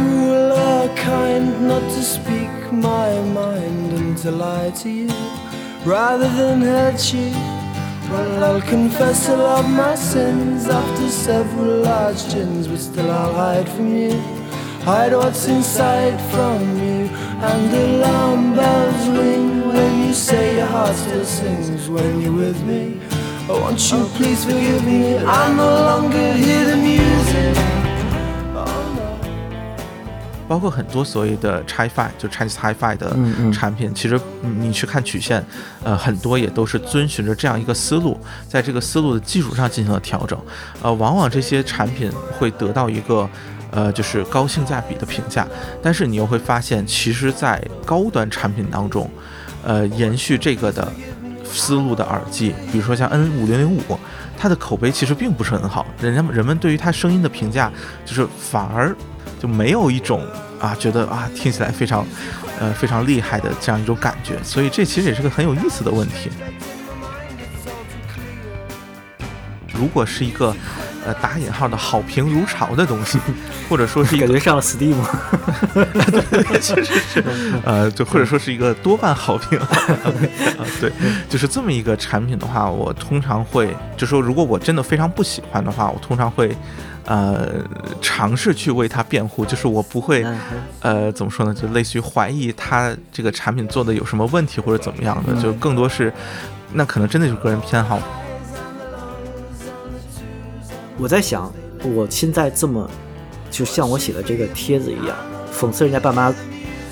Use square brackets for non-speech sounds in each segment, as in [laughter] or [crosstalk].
Is it cruel or kind not to speak my mind and to lie to you rather than hurt you? Well, I'll confess all of my sins after several large gins, but still I'll hide from you. Hide what's inside from you, and the alarm bells ring when you say your heart still sings when you're with me. Oh, won't you please forgive me? I no longer hear the music. Oh. 包括很多所谓的 Hi-Fi，就 Chinese Hi-Fi 的嗯嗯产品，其实你去看曲线，呃，很多也都是遵循着这样一个思路，在这个思路的基础上进行了调整。呃，往往这些产品会得到一个呃，就是高性价比的评价，但是你又会发现，其实，在高端产品当中，呃，延续这个的思路的耳机，比如说像 N 五零零五，它的口碑其实并不是很好，人家人们对于它声音的评价，就是反而就没有一种啊觉得啊听起来非常呃非常厉害的这样一种感觉，所以这其实也是个很有意思的问题。如果是一个呃打引号的好评如潮的东西，[laughs] 或者说是一个感觉上了 Steam，确实是，[laughs] 呃，就或者说是一个多半好评，啊，[laughs] 对，就是这么一个产品的话，我通常会就说，如果我真的非常不喜欢的话，我通常会呃尝试去为他辩护，就是我不会嗯呃怎么说呢，就类似于怀疑他这个产品做的有什么问题或者怎么样的，就更多是那可能真的就是个人偏好。我在想，我现在这么，就像我写的这个帖子一样，讽刺人家爸妈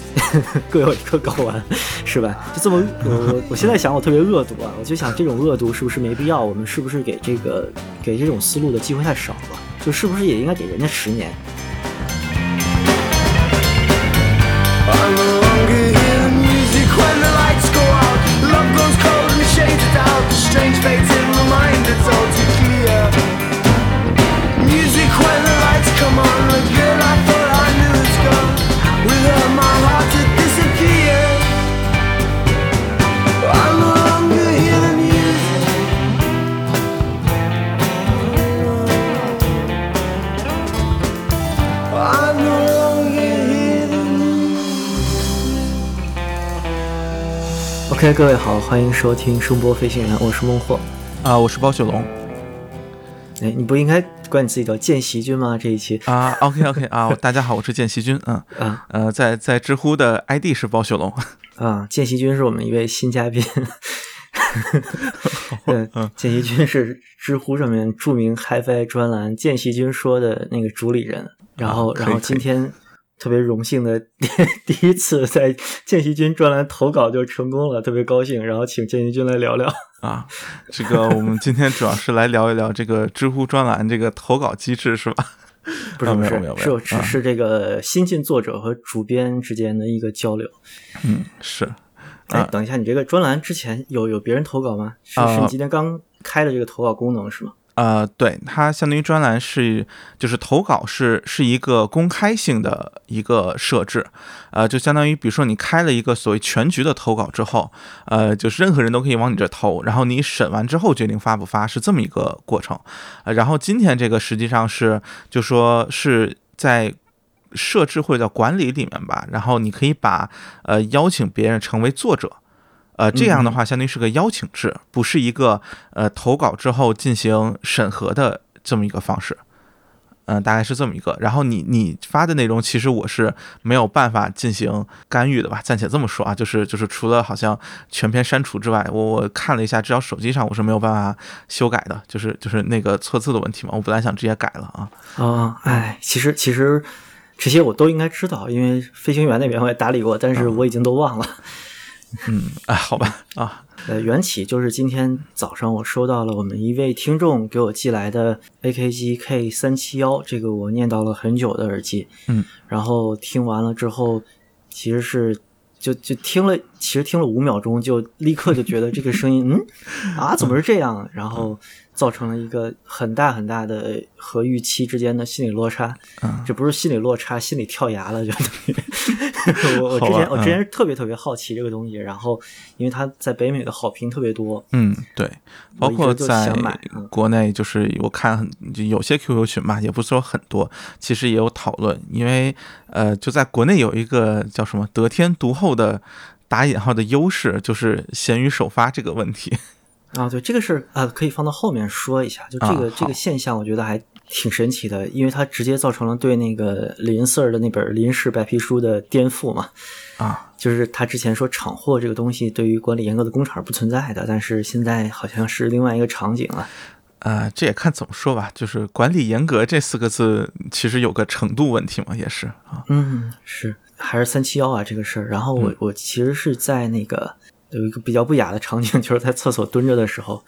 [laughs] 各有一颗睾丸，是吧？就这么，我我 [laughs] 我现在想，我特别恶毒啊！我就想，这种恶毒是不是没必要？我们是不是给这个给这种思路的机会太少了？就是不是也应该给人家十年？I no longer here music when the lights go out love glows cold and the shades of doubt strange fates in my mind, it's all too OK，各位好，欢迎收听声波飞行员，我是孟获。啊，我是包雪龙。哎，你不应该管你自己叫见习君吗？这一期。啊，OK OK 啊，[laughs] 大家好，我是见习君，嗯。啊。呃，在在知乎的 ID 是包雪龙，啊，见习君是我们一位新嘉宾。[laughs] 对，见习君是知乎上面著名 HiFi 专栏“见习君说”的那个主理人，然后，然后今天特别荣幸的 [laughs] 第一次在见习君专栏投稿就成功了，特别高兴，然后请见习君来聊聊。[laughs] 啊，这个我们今天主要是来聊一聊这个知乎专栏这个投稿机制是吧？啊 [laughs] 不是不是没有没有没有啊是是是这个新晋作者和主编之间的一个交流。嗯，是哎，啊等一下，你这个专栏之前有有别人投稿吗？是啊是你今天刚开的这个投稿功能是吗？呃，对，它相当于专栏是就是投稿是是一个公开性的一个设置，呃，就相当于比如说你开了一个所谓全局的投稿之后，呃，就是任何人都可以往你这投，然后你审完之后决定发不发，是这么一个过程。呃，然后今天这个实际上是就说是在。设置或者叫管理里面吧，然后你可以把呃邀请别人成为作者，呃，这样的话相当于是个邀请制，不是一个呃投稿之后进行审核的这么一个方式。嗯、大概是这么一个。然后你你发的内容，其实我是没有办法进行干预的吧？暂且这么说啊，就是就是除了好像全篇删除之外，我我看了一下，至少手机上我是没有办法修改的，就是就是那个错字的问题嘛。我本来想直接改了啊。啊，哎，其实其实这些我都应该知道，因为飞行员那边我也打理过，但是我已经都忘了。嗯，啊，好吧，啊，呃，缘起就是今天早上我收到了我们一位听众给我寄来的 AKG K 三七幺，这个我念叨了很久的耳机，嗯，然后听完了之后，其实是就就听了，其实听了五秒钟，就立刻就觉得这个声音，嗯，啊，怎么是这样？然后造成了一个很大很大的和预期之间的心理落差，嗯这不是心理落差，心理跳崖了，就等于。[laughs] 我我之前我之前特别特别好奇这个东西，然后因为它在北美的好评特别多，嗯，对，包括在国内，就是我看很就有些 QQ 群吧，也不是说很多，其实也有讨论，因为呃，就在国内有一个叫什么得天独厚的打引号的优势，就是闲鱼首发这个问题。啊，对这个事儿啊，可以放到后面说一下。就这个、啊这个现象，我觉得还挺神奇的，因为它直接造成了对那个林 Sir 的那本林氏白皮书的颠覆嘛。啊，就是他之前说厂货这个东西对于管理严格的工厂是不存在的，但是现在好像是另外一个场景了。呃，这也看怎么说吧，就是管理严格这四个字，其实有个程度问题嘛，也是啊。嗯，是还是三七幺啊这个事儿。然后我、我其实是在那个有一个比较不雅的场景，[laughs] 就是在厕所蹲着的时候，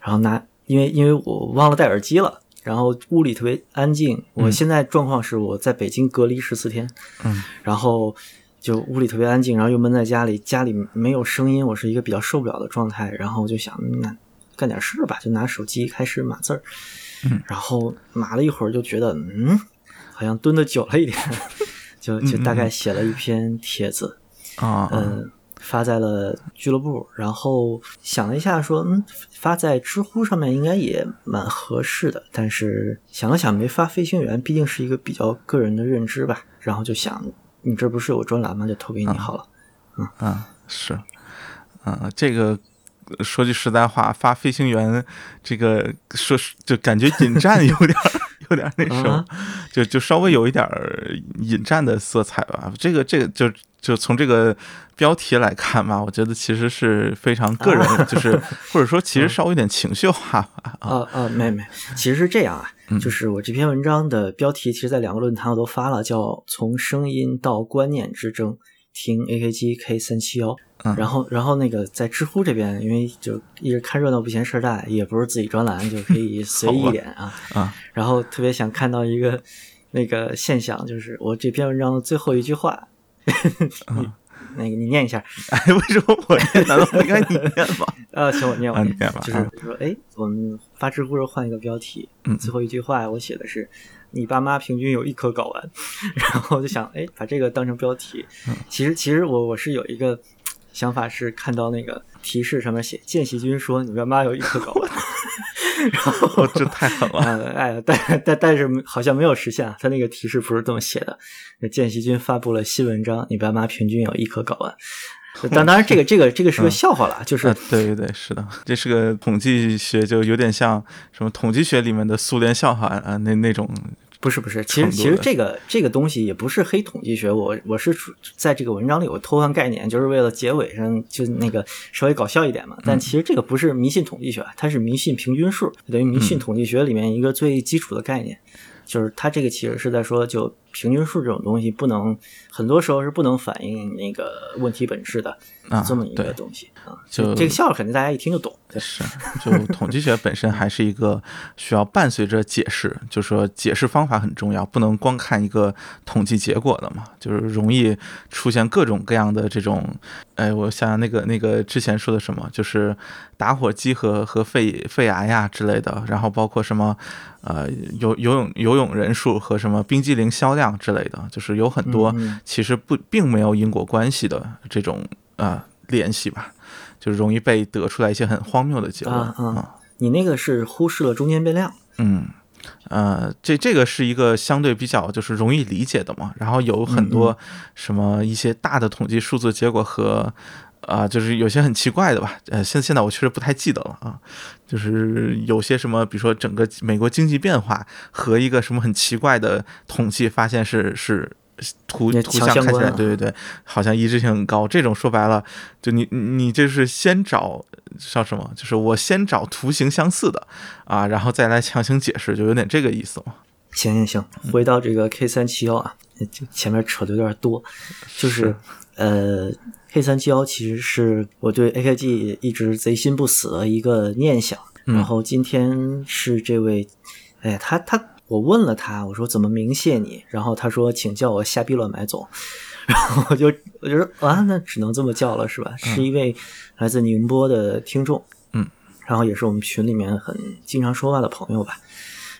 然后拿因为因为我忘了戴耳机了，然后屋里特别安静。我现在状况是我在北京隔离十四天，嗯，然后就屋里特别安静，然后又闷在家里，家里没有声音，我是一个比较受不了的状态。然后我就想，嗯那干点事儿吧，就拿手机开始码字儿。嗯，然后码了一会儿，就觉得嗯，好像蹲的久了一点，[laughs] 就就大概写了一篇帖子，啊，嗯，发在了俱乐部，然后想了一下说，嗯，发在知乎上面应该也蛮合适的，但是想了想没发飞行员，毕竟是一个比较个人的认知吧，然后就想，你这不是有专栏吗？就投给你好了。嗯嗯，是，嗯，这个说句实在话，发飞行员这个说是就感觉引战 [laughs] 有点儿有点儿那什么啊，就就稍微有一点儿引战的色彩吧。这个这个就就从这个标题来看吧，我觉得其实是非常个人，[laughs] 就是或者说其实稍微有点情绪化吧。啊，啊啊，没没，其实是这样啊，就是我这篇文章的标题，其实在两个论坛我都发了，叫“从声音到观念之争”，听 AKG K 三七幺。嗯然后，然后那个在知乎这边，因为就一直看热闹不嫌事儿大，也不是自己专栏，就可以 [laughs] 随意一点啊。啊然后特别想看到一个那个现象，就是我这篇文章的最后一句话，[laughs] 你那个你念一下。[laughs] 哎，为什么我念？难道不应该你念吗？[laughs] 啊，行，我念，我啊念，你念吧啊就是说，哎，我们发知乎时候换一个标题，嗯最后一句话我写的是“你爸妈平均有一颗睾丸”，然后我就想，哎，把这个当成标题。嗯其实，其实我我是有一个想法，是看到那个提示上面写“见习君说你爸妈有一颗睾丸”，[laughs] 然后我 [laughs] 这太狠了。啊，[laughs] 哎，但但但是好像没有实现啊，他那个提示不是这么写的。那见习君发布了新文章，你爸妈平均有一颗睾丸。但当然，这个这个这个是个笑话了，就是啊，对对对，是的，这是个统计学，就有点像什么统计学里面的苏联笑话啊，那那种不是不是，其实其实这个这个东西也不是黑统计学，我我是处在这个文章里我偷换概念，就是为了结尾上就那个稍微搞笑一点嘛。但其实这个不是迷信统计学，它是迷信平均数，等于迷信统计学里面一个最基础的概念。就是它这个其实是在说，就平均数这种东西不能，很多时候是不能反映那个问题本质的啊这么一个东西啊。就这个笑话肯定大家一听就懂。对是，就统计学本身还是一个需要伴随着解释，就说解释方法很重要，不能光看一个统计结果的嘛，就是容易出现各种各样的这种，哎，我想想那个那个之前说的什么，就是打火机和和肺肺癌呀之类的，然后包括什么呃游游泳游泳人数和什么冰激凌销量之类的，就是有很多其实不并没有因果关系的这种呃联系吧。就容易被得出来一些很荒谬的结论啊啊你那个是忽视了中间变量。嗯，呃，这这个是一个相对比较就是容易理解的嘛，然后有很多什么一些大的统计数字结果和。啊、就是有些很奇怪的吧，呃，现现在我确实不太记得了啊，就是有些什么，比如说整个美国经济变化和一个什么很奇怪的统计发现是是图图像看起来，对对对，好像一致性很高。这种说白了，就你你就是先找叫什么，就是我先找图形相似的啊，然后再来强行解释，就有点这个意思嘛。行行行，回到这个 K 三七幺啊，就前面扯的有点多，就是呃，K 三七幺其实是我对 AKG 一直贼心不死的一个念想。然后今天是这位，哎，他他我问了他，我说怎么鸣谢你，然后他说请叫我瞎逼乱买总，然后我就 [laughs] 我就说啊，那只能这么叫了是吧？是一位来自宁波的听众，嗯，然后也是我们群里面很经常说话的朋友吧。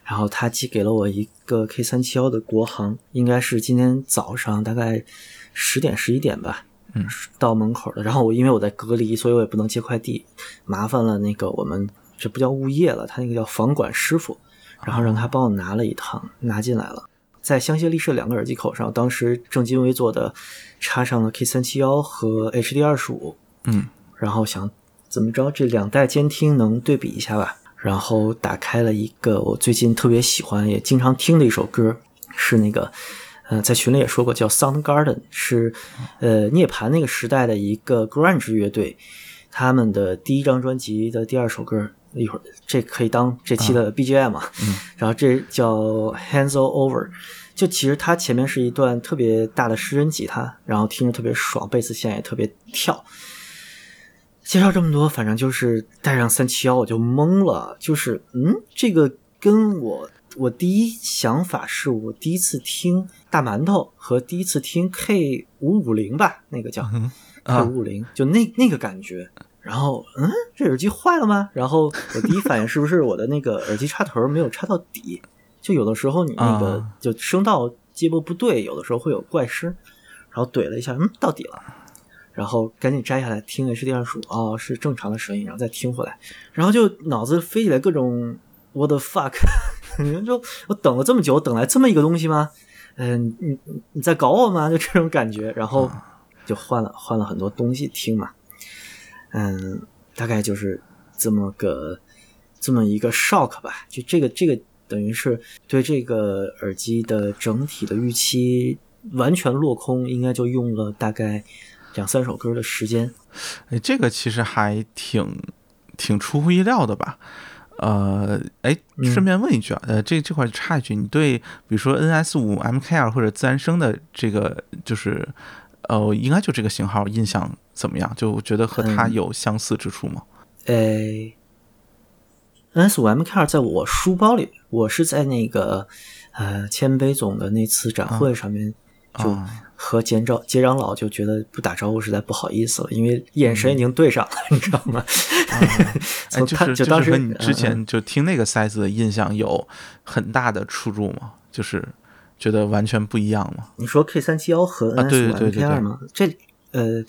然后他寄给了我一个 K 三七幺的国航，应该是今天早上大概十点十一点吧，嗯，到门口的。然后我因为我在隔离，所以我也不能接快递，麻烦了那个我们这不叫物业了，他那个叫房管师傅，然后让他帮我拿了一趟，拿进来了。在香榭丽舍两个耳机口上，当时正襟危坐的插上了 K 三七幺和 HD 二十五，嗯然后想怎么着这两代监听能对比一下吧。然后打开了一个我最近特别喜欢也经常听的一首歌，是那个呃在群里也说过叫 Soundgarden，是呃涅槃那个时代的一个 grunge 乐队，他们的第一张专辑的第二首歌。一会儿这可以当这期的 BGM 啊，嗯。然后这叫 Hands All Over，就其实它前面是一段特别大的失真吉他，然后听着特别爽，贝斯线也特别跳。介绍这么多，反正就是带上三七幺我就懵了，就是嗯，这个跟我我第一想法是我第一次听大馒头和第一次听 K 五五零吧，那个叫 K 啊五五零，就那那个感觉。然后，嗯，这耳机坏了吗？然后我第一反应是不是我的那个耳机插头没有插到底？就有的时候你那个啊就声道接驳不对，有的时候会有怪声。然后怼了一下，嗯，到底了。然后赶紧摘下来听 HD 二十五，哦，是正常的声音，然后再听回来，然后就脑子飞起来各种 what the fuck，[laughs] 就我等了这么久，等来这么一个东西吗？嗯，你你你在搞我吗？[laughs] 就这种感觉，然后就换了换了很多东西听嘛，嗯，大概就是这么个这么一个 shock 吧，就这个这个等于是对这个耳机的整体的预期完全落空，应该就用了大概两三首歌的时间。哎，这个其实还挺挺出乎意料的吧？呃，哎，嗯顺便问一句啊，呃，这这块插一句，你对比如说 NS 五 MKR 或者自然声的这个就是呃，应该就这个型号印象怎么样？就觉得和它嗯有相似之处吗？呃，NS 五 MK 二在我书包里，我是在那个呃谦卑总的那次展会上面，就啊和节长节长老就觉得不打招呼实在不好意思了，因为眼神已经对上了，你知道吗？[laughs] 哎，就是当时是和你之嗯前就听那个塞子的印象有很大的出入吗？就是觉得完全不一样吗？你说 K 三七幺和啊 NS 五 MK 二吗？这呃，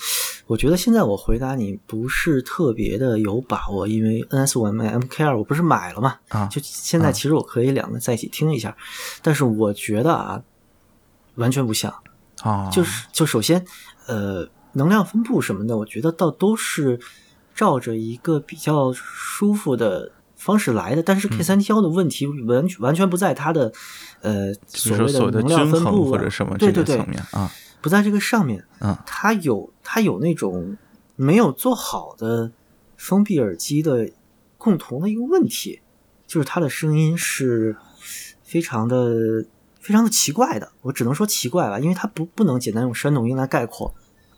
我觉得现在我回答你不是特别的有把握，因为 NS 五 MK 二我不是买了嘛，啊就现在其实我可以两个在一起听一下，但是我觉得啊，完全不像。啊，就是就首先，呃，能量分布什么的，我觉得倒都是照着一个比较舒服的方式来的。但是 K 三七幺的问题完全完全不在它的呃所谓的能量分布啊或者什么对对对这个层，面啊，不在这个上面。嗯它有它有那种没有做好的封闭耳机的共同的一个问题，就是它的声音是非常的非常的奇怪的。我只能说奇怪吧，因为它不不能简单用山洞音来概括。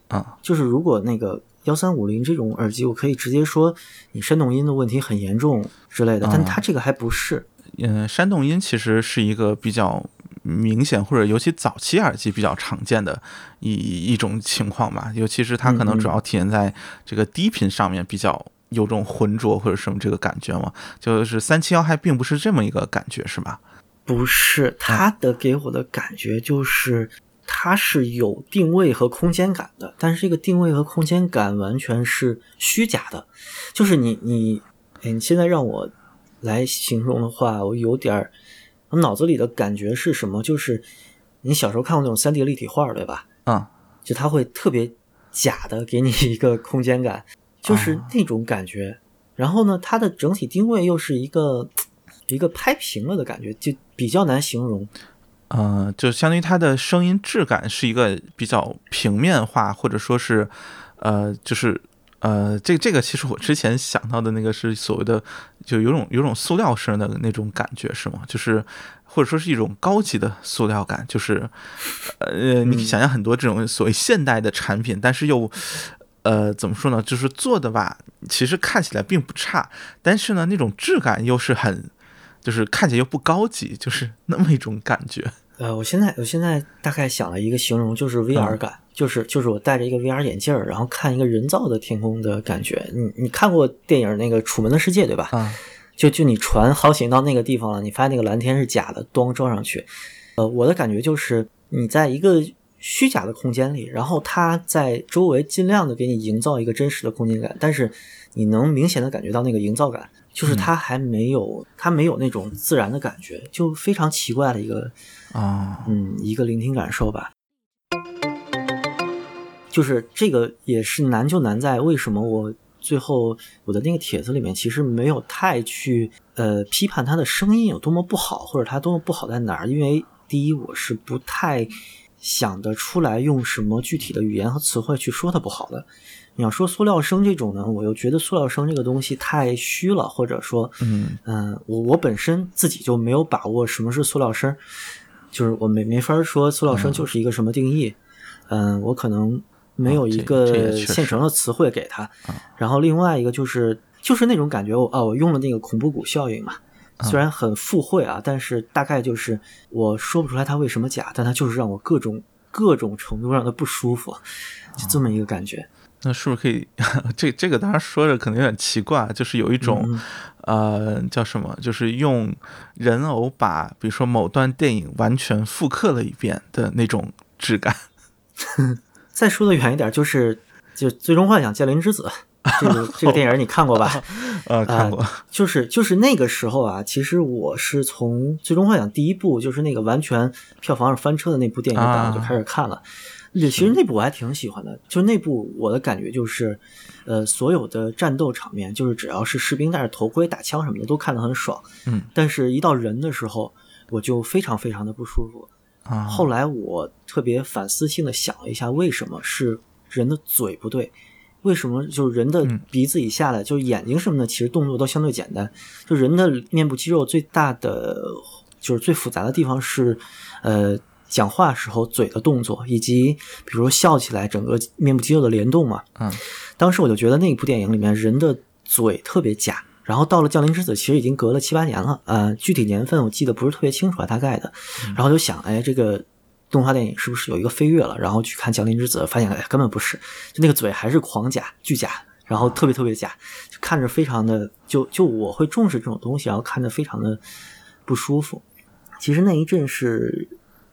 啊就是如果那个幺三五零这种耳机，我可以直接说你山洞音的问题很严重之类的，但啊它这个还不是。嗯，山洞音其实是一个比较明显，或者尤其早期耳机比较常见的一一种情况吧。尤其是它可能主要体现在这个低频上面比较有种浑浊或者什么这个感觉嘛。就是三七幺还并不是这么一个感觉，是吧？不是，它的给我的感觉就是，它是有定位和空间感的，但是这个定位和空间感完全是虚假的。就是你你，哎，你现在让我来形容的话，我有点儿，我脑子里的感觉是什么？就是你小时候看过那种三 D 立体画，对吧？嗯就它会特别假的给你一个空间感，就是哦那种感觉。然后呢，它的整体定位又是一个一个拍平了的感觉，就比较难形容。呃，就相当于它的声音质感是一个比较平面化，或者说是呃，就是。呃，这这个其实我之前想到的那个是所谓的，就有种有种塑料声的那种感觉，是吗？就是或者说是一种高级的塑料感，就是呃，你想象很多这种所谓现代的产品，但是又呃怎么说呢？就是做的吧，其实看起来并不差，但是呢，那种质感又是很，就是看起来又不高级，就是那么一种感觉。呃，我现在我现在大概想了一个形容，就是 VR 感，就是就是我戴着一个 VR 眼镜儿，然后看一个人造的天空的感觉。你你看过电影那个《楚门的世界》对吧？啊就就你船航行到那个地方了，你发现那个蓝天是假的，光照上去，呃，我的感觉就是你在一个虚假的空间里，然后它在周围尽量的给你营造一个真实的空间感，但是你能明显的感觉到那个营造感，就是它还没有它没有那种自然的感觉，就非常奇怪的一个啊，嗯一个聆听感受吧。就是这个也是难就难在为什么我最后我的那个帖子里面其实没有太去呃批判他的声音有多么不好，或者他多么不好在哪儿，因为第一我是不太想得出来用什么具体的语言和词汇去说它不好的。你要说塑料声这种呢，我又觉得塑料声这个东西太虚了，或者说嗯嗯，我我本身自己就没有把握什么是塑料声，就是我没没法说塑料声就是一个什么定义。嗯，我可能没有一个现成的词汇给它。然后另外一个就是就是那种感觉，我啊，我用了那个恐怖谷效应嘛，虽然很附会啊，但是大概就是我说不出来它为什么假，但它就是让我各种各种程度上的不舒服，就这么一个感觉。那是不是可以？这这个当然说着可能有点奇怪，就是有一种、嗯呃叫什么，就是用人偶把比如说某段电影完全复刻了一遍的那种质感。[laughs] 再说的远一点，就是就《最终幻想：降临之子》这个这个电影你看过吧？[laughs] 呃，看过，就是就是那个时候啊，其实我是从《最终幻想》第一部，就是那个完全票房上翻车的那部电影我就开始看了。对，其实那部我还挺喜欢的，就那部我的感觉就是，呃，所有的战斗场面，就是只要是士兵戴着头盔打枪什么的，都看得很爽。嗯，但是一到人的时候，我就非常非常的不舒服。啊，后来我特别反思性的想了一下，为什么是人的嘴不对？为什么就是人的嗯鼻子以下的，就是眼睛什么的，其实动作都相对简单。就人的面部肌肉最大的，就是最复杂的地方是，呃，讲话时候嘴的动作，以及比如说笑起来整个面部肌肉的联动嘛。嗯，当时我就觉得那部电影里面人的嘴特别假。然后到了《降临之子》，其实已经隔了七八年了，呃，具体年份我记得不是特别清楚啊，大概的。然后就想，哎，这个动画电影是不是有一个飞跃了？然后去看《降临之子》，发现哎根本不是，就那个嘴还是狂假、巨假，然后特别特别假，就看着非常的，就就我会重视这种东西，然后看着非常的不舒服。其实那一阵是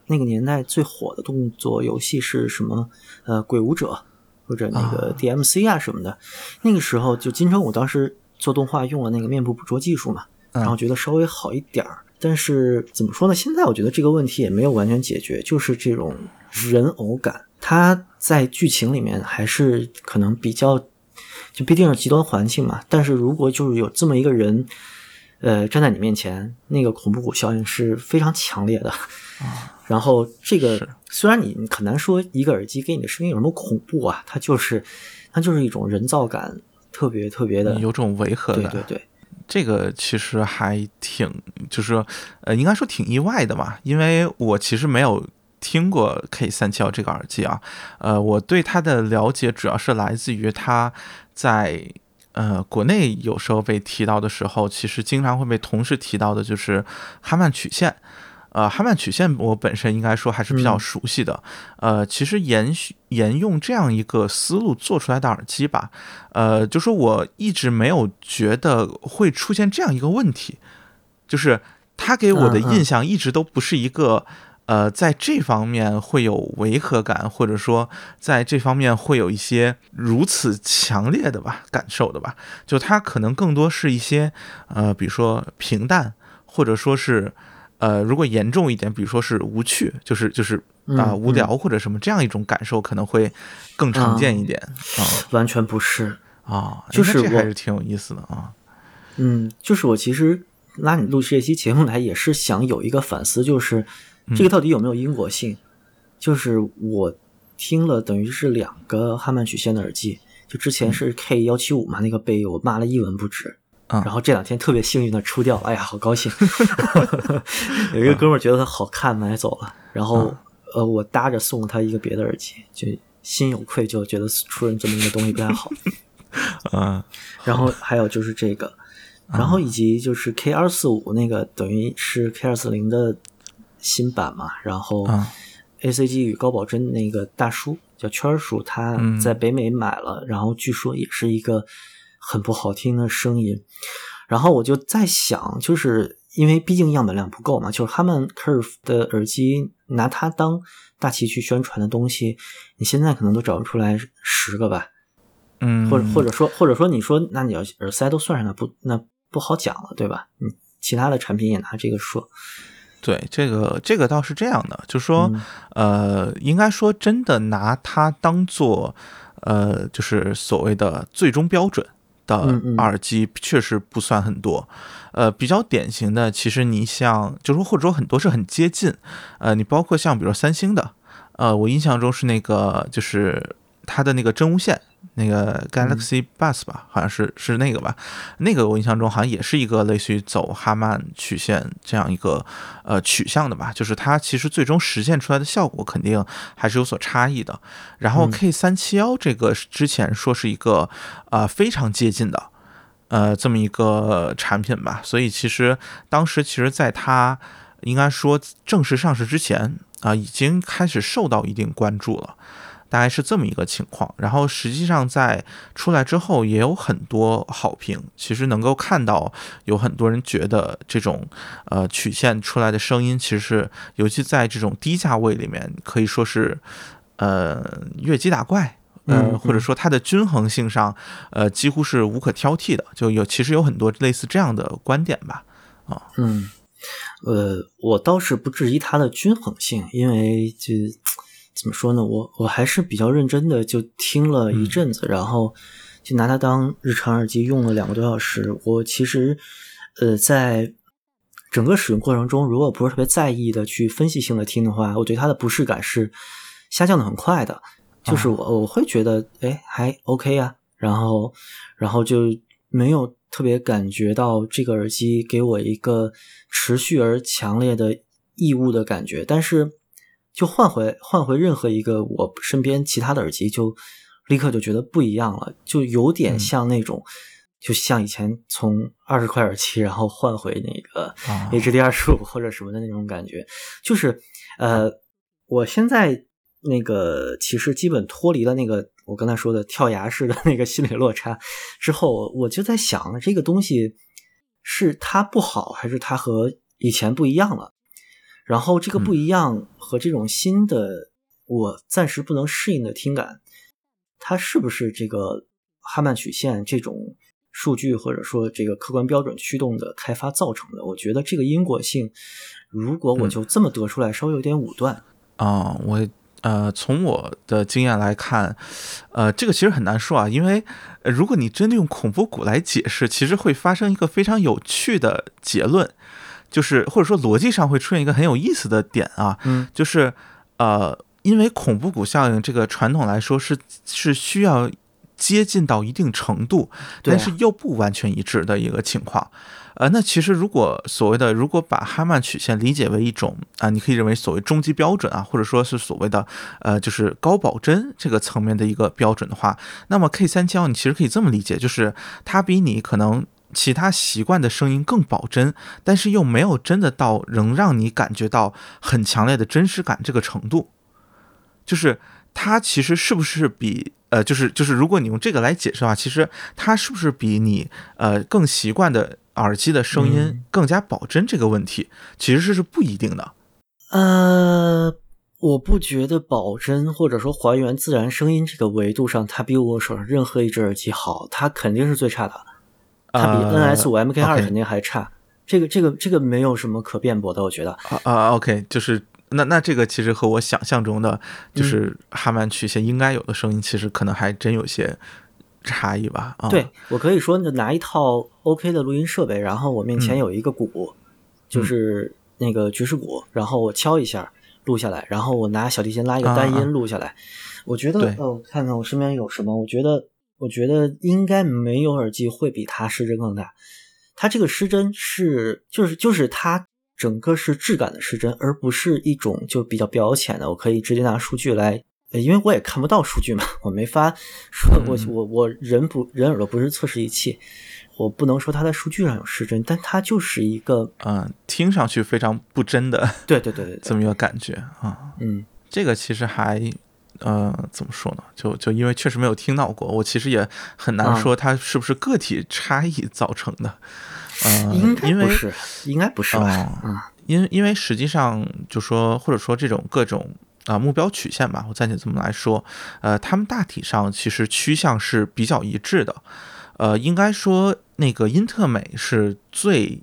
那个年代最火的动作游戏是什么？呃，鬼舞者或者那个啊 DMC 啊什么的。那个时候就金城武当时做动画用了那个面部捕捉技术嘛，嗯然后觉得稍微好一点儿。但是怎么说呢？现在我觉得这个问题也没有完全解决，就是这种人偶感，它在剧情里面还是可能比较，就毕竟是极端环境嘛。但是如果就是有这么一个人，呃，站在你面前，那个恐怖谷效应是非常强烈的。[laughs] 然后这个虽然你你很难说一个耳机给你的声音有什么恐怖啊，它就是它就是一种人造感，特别特别的有种违和感。对对对，这个其实还挺，就是说呃，应该说挺意外的吧，因为我其实没有听过 K 三七幺这个耳机啊，呃，我对它的了解主要是来自于它在呃国内有时候被提到的时候，其实经常会被同事提到的，就是哈曼曲线。呃，哈曼曲线我本身应该说还是比较嗯熟悉的。呃，其实延续沿用这样一个思路做出来的耳机吧，呃，就说我一直没有觉得会出现这样一个问题，就是它给我的印象一直都不是一个。呃，在这方面会有违和感，或者说在这方面会有一些如此强烈的吧感受的吧，就它可能更多是一些呃，比如说平淡，或者说是呃，如果严重一点，比如说是无趣，就是就是啊、嗯无聊或者什么这样一种感受，可能会更常见一点啊完全不是。啊，就是这还是挺有意思的啊。嗯，就是我其实拉你录这期节目来，也是想有一个反思，就是嗯这个到底有没有因果性？就是我听了等于是两个哈曼曲线的耳机，就之前是 K 幺七五嘛，那个杯我骂了一文不值。嗯然后这两天特别幸运的出掉了，哎呀，好高兴！[laughs] [laughs] 有一个哥们儿觉得它好看，买走了。然后呃，我搭着送了他一个别的耳机，就心有愧疚，觉得出人这么一个东西不太好。嗯 [laughs] 然后还有就是这个，然后以及就是 K 二四五那个等于是 K 二四零的新版嘛，然后嗯 ACG 与高保真那个大叔叫圈儿叔，他嗯在北美买了，然后据说也是一个很不好听的声音。然后我就在想，就是因为毕竟样本量不够嘛，就是 Harman Curve 的耳机拿它当大旗去宣传的东西，你现在可能都找不出来十个吧，嗯，或者或者说或者说你说那你要耳塞都算上，了不那不好讲了，对吧？嗯，其他的产品也拿这个说，对，这个这个倒是这样的，就是说，嗯呃，应该说真的拿它当做，呃，就是所谓的最终标准的耳机，确实不算很多。呃，比较典型的，其实你像，就是说或者说很多是很接近，呃，你包括像比如说三星的，呃，我印象中是那个就是它的那个真无线。那个 Galaxy Buds 吧，好像是是那个吧，那个我印象中好像也是一个类似于走哈曼曲线这样一个呃取向的吧，就是它其实最终实现出来的效果肯定还是有所差异的。然后 K 三七幺这个之前说是一个呃非常接近的呃这么一个产品吧，所以其实当时其实在它应该说正式上市之前啊、已经开始受到一定关注了。大概是这么一个情况，然后实际上在出来之后也有很多好评，其实能够看到有很多人觉得这种呃曲线出来的声音，其实是尤其在这种低价位里面可以说是呃越级打怪，呃嗯或者说它的均衡性上呃几乎是无可挑剔的，就有其实有很多类似这样的观点吧。啊。嗯，呃，我倒是不质疑它的均衡性，因为就怎么说呢，我我还是比较认真的就听了一阵子，然后就拿它当日常耳机用了两个多小时。我其实呃在整个使用过程中，如果不是特别在意的去分析性的听的话，我对它的不适感是下降的很快的。就是我我会觉得哎还 OK 啊，然后然后就没有特别感觉到这个耳机给我一个持续而强烈的异物的感觉，但是就换回换回任何一个我身边其他的耳机，就立刻就觉得不一样了，就有点像那种，就像以前从二十块耳机然后换回那个啊 HD 二十五或者什么的那种感觉，就是呃，我现在那个其实基本脱离了那个我刚才说的跳崖式的那个心理落差之后，我就在想这个东西是它不好，还是它和以前不一样了？然后这个不一样和这种新的我暂时不能适应的听感，它是不是这个哈曼曲线这种数据或者说这个客观标准驱动的开发造成的？我觉得这个因果性，如果我就这么得出来，稍微有点武断。啊、我呃，从我的经验来看，呃，这个其实很难说啊，因为、呃如果你真的用恐怖谷来解释，其实会发生一个非常有趣的结论，就是或者说逻辑上会出现一个很有意思的点啊，嗯就是呃，因为恐怖谷效应这个传统来说是是需要接近到一定程度，但是又不完全一致的一个情况。呃，那其实如果所谓的如果把哈曼曲线理解为一种啊、你可以认为所谓终极标准啊，或者说是所谓的呃就是高保真这个层面的一个标准的话，那么 K 三七你其实可以这么理解，就是它比你可能其他习惯的声音更保真，但是又没有真的到能让你感觉到很强烈的真实感这个程度。就是它其实是不是比呃，就是就是如果你用这个来解释的话，其实它是不是比你呃更习惯的耳机的声音嗯更加保真这个问题，其实是是不一定的。呃，我不觉得保真或者说还原自然声音这个维度上，它比我手上任何一只耳机好，它肯定是最差的。它比呃 NS 五 MK 二肯定还差。这个这个这个没有什么可辩驳的，我觉得。啊啊，OK，就是那那这个其实和我想象中的就是哈曼曲线应该有的声音，其实可能还真有些差异吧。啊，对我可以说拿一套 OK 的录音设备，然后我面前有一个鼓，就是那个爵士鼓，然后我敲一下录下来，然后我拿小提琴拉一个单音录下来。我觉对得，哦，看看我身边有什么，我觉得，我觉得应该没有耳机会比它失真更大。它这个失真是，就是就是它整个是质感的失真，而不是一种就比较表浅的，我可以直接拿数据来。呃因为我也看不到数据嘛，我没法说我嗯我我人不人耳朵不是测试仪器，我不能说它在数据上有失真，但它就是一个嗯、听上去非常不真的对对对对对，[laughs] 这么一个感觉啊。嗯这个其实还呃，怎么说呢？就就因为确实没有听到过，我其实也很难说它是不是个体差异造成的。[laughs] 呃，应该因为不是，应该不是吧？哦嗯因因为实际上就说或者说这种各种啊、目标曲线吧，我暂且这么来说，呃，他们大体上其实趋向是比较一致的。呃，应该说那个英特美是最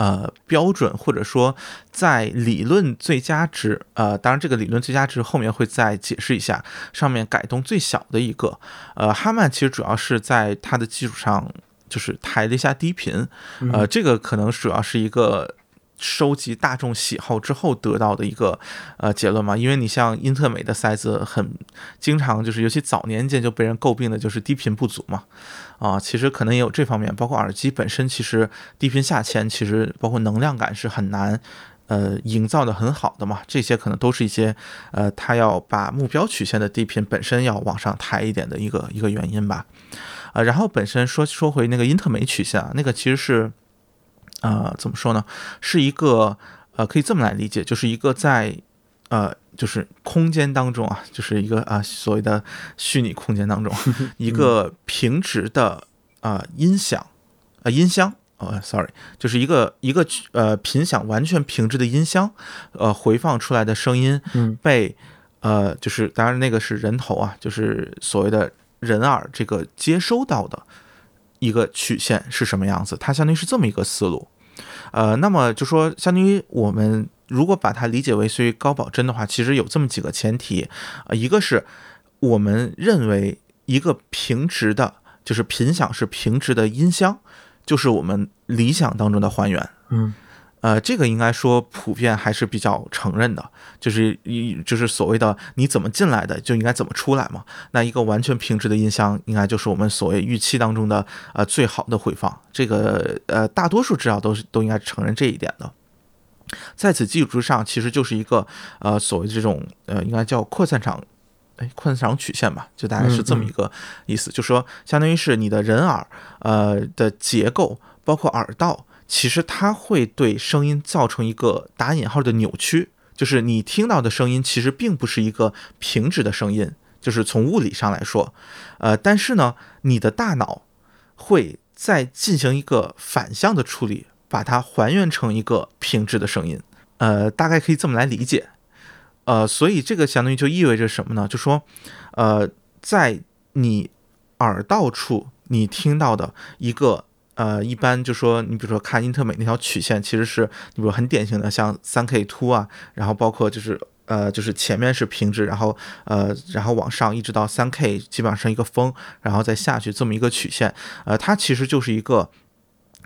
呃标准，或者说在理论最佳值，呃，当然这个理论最佳值后面会再解释一下，上面改动最小的一个。呃，哈曼其实主要是在它的基础上就是抬了一下低频，呃，这个可能主要是一个。收集大众喜好之后得到的一个呃结论嘛，因为你像英特美的塞子很经常就是，尤其早年间就被人诟病的就是低频不足嘛，啊，其实可能也有这方面，包括耳机本身其实低频下潜，其实包括能量感是很难呃营造的很好的嘛，这些可能都是一些呃它要把目标曲线的低频本身要往上抬一点的一个一个原因吧，呃，然后本身说说回那个英特美曲线啊，那个其实是。呃，怎么说呢？是一个呃，可以这么来理解，就是一个在呃，就是空间当中啊，就是一个啊、所谓的虚拟空间当中，[laughs] 一个平直的啊、音响啊、音箱。呃、s o r r y 就是一个一个呃频响完全平直的音箱，呃回放出来的声音嗯被呃就是当然那个是人头啊，就是所谓的人耳这个接收到的一个曲线是什么样子，它相当于是这么一个思路。呃，那么就说，相当于我们如果把它理解为属于高保真的话，其实有这么几个前提，呃，一个是我们认为一个平直的，就是频响是平直的音箱，就是我们理想当中的还原。嗯呃，这个应该说普遍还是比较承认的，就是一就是所谓的你怎么进来的就应该怎么出来嘛。那一个完全平直的音箱，应该就是我们所谓预期当中的呃最好的回放。这个呃大多数至少都是都应该承认这一点的。在此基础之上，其实就是一个呃所谓这种呃应该叫扩散场。哎，扩散场曲线吧，就大概是这么一个意思，就说相当于是你的人耳呃的结构，包括耳道，其实它会对声音造成一个打引号的扭曲，就是你听到的声音其实并不是一个平直的声音，就是从物理上来说，呃，但是呢，你的大脑会再进行一个反向的处理，把它还原成一个平直的声音，呃，大概可以这么来理解，呃，所以这个相当于就意味着什么呢？就说，呃，在你耳道处你听到的一个。呃，一般就说你比如说看英特美那条曲线，其实是你比如很典型的像三 K two 啊，然后包括就是呃就是前面是平直，然后呃然后往上一直到三 K，基本上是一个峰，然后再下去这么一个曲线，呃，它其实就是一个。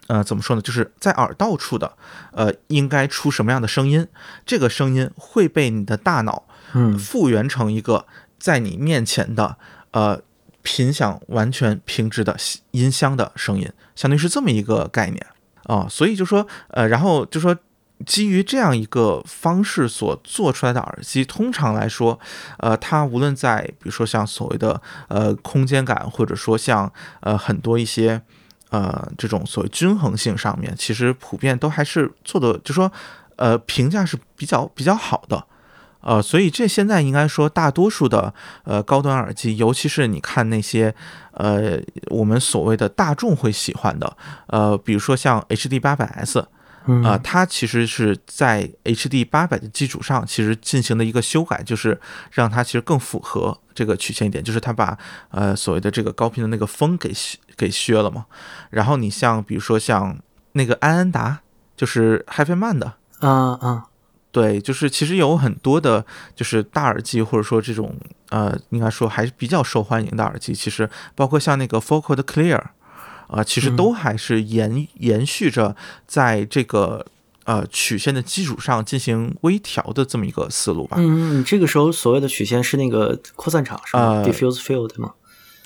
呃，怎么说呢？就是在耳道处的，呃，应该出什么样的声音？这个声音会被你的大脑嗯复原成一个在你面前的呃频响完全平直的音箱的声音，相当于是这么一个概念啊、所以就说呃，然后就说基于这样一个方式所做出来的耳机，通常来说，呃，它无论在比如说像所谓的呃空间感，或者说像呃很多一些。呃，这种所谓均衡性上面，其实普遍都还是做的，就说，呃，评价是比较比较好的，呃，所以这现在应该说，大多数的呃高端耳机，尤其是你看那些呃我们所谓的大众会喜欢的，呃，比如说像 HD 八百 S，嗯。啊，它其实是在 HD 八百的基础上，其实进行的一个修改，就是让它其实更符合这个曲线一点，就是它把呃所谓的这个高频的那个风给削给削了嘛。然后你像比如说像那个安安达，就是 HiFi Man 的，啊啊对，就是其实有很多的，就是大耳机或者说这种呃，应该说还是比较受欢迎的耳机，其实包括像那个 Focal 的 Clear。啊、其实都还是延延续着在这个呃曲线的基础上进行微调的这么一个思路吧。嗯，你这个时候所谓的曲线是那个扩散场是吗呃？diffuse field 吗？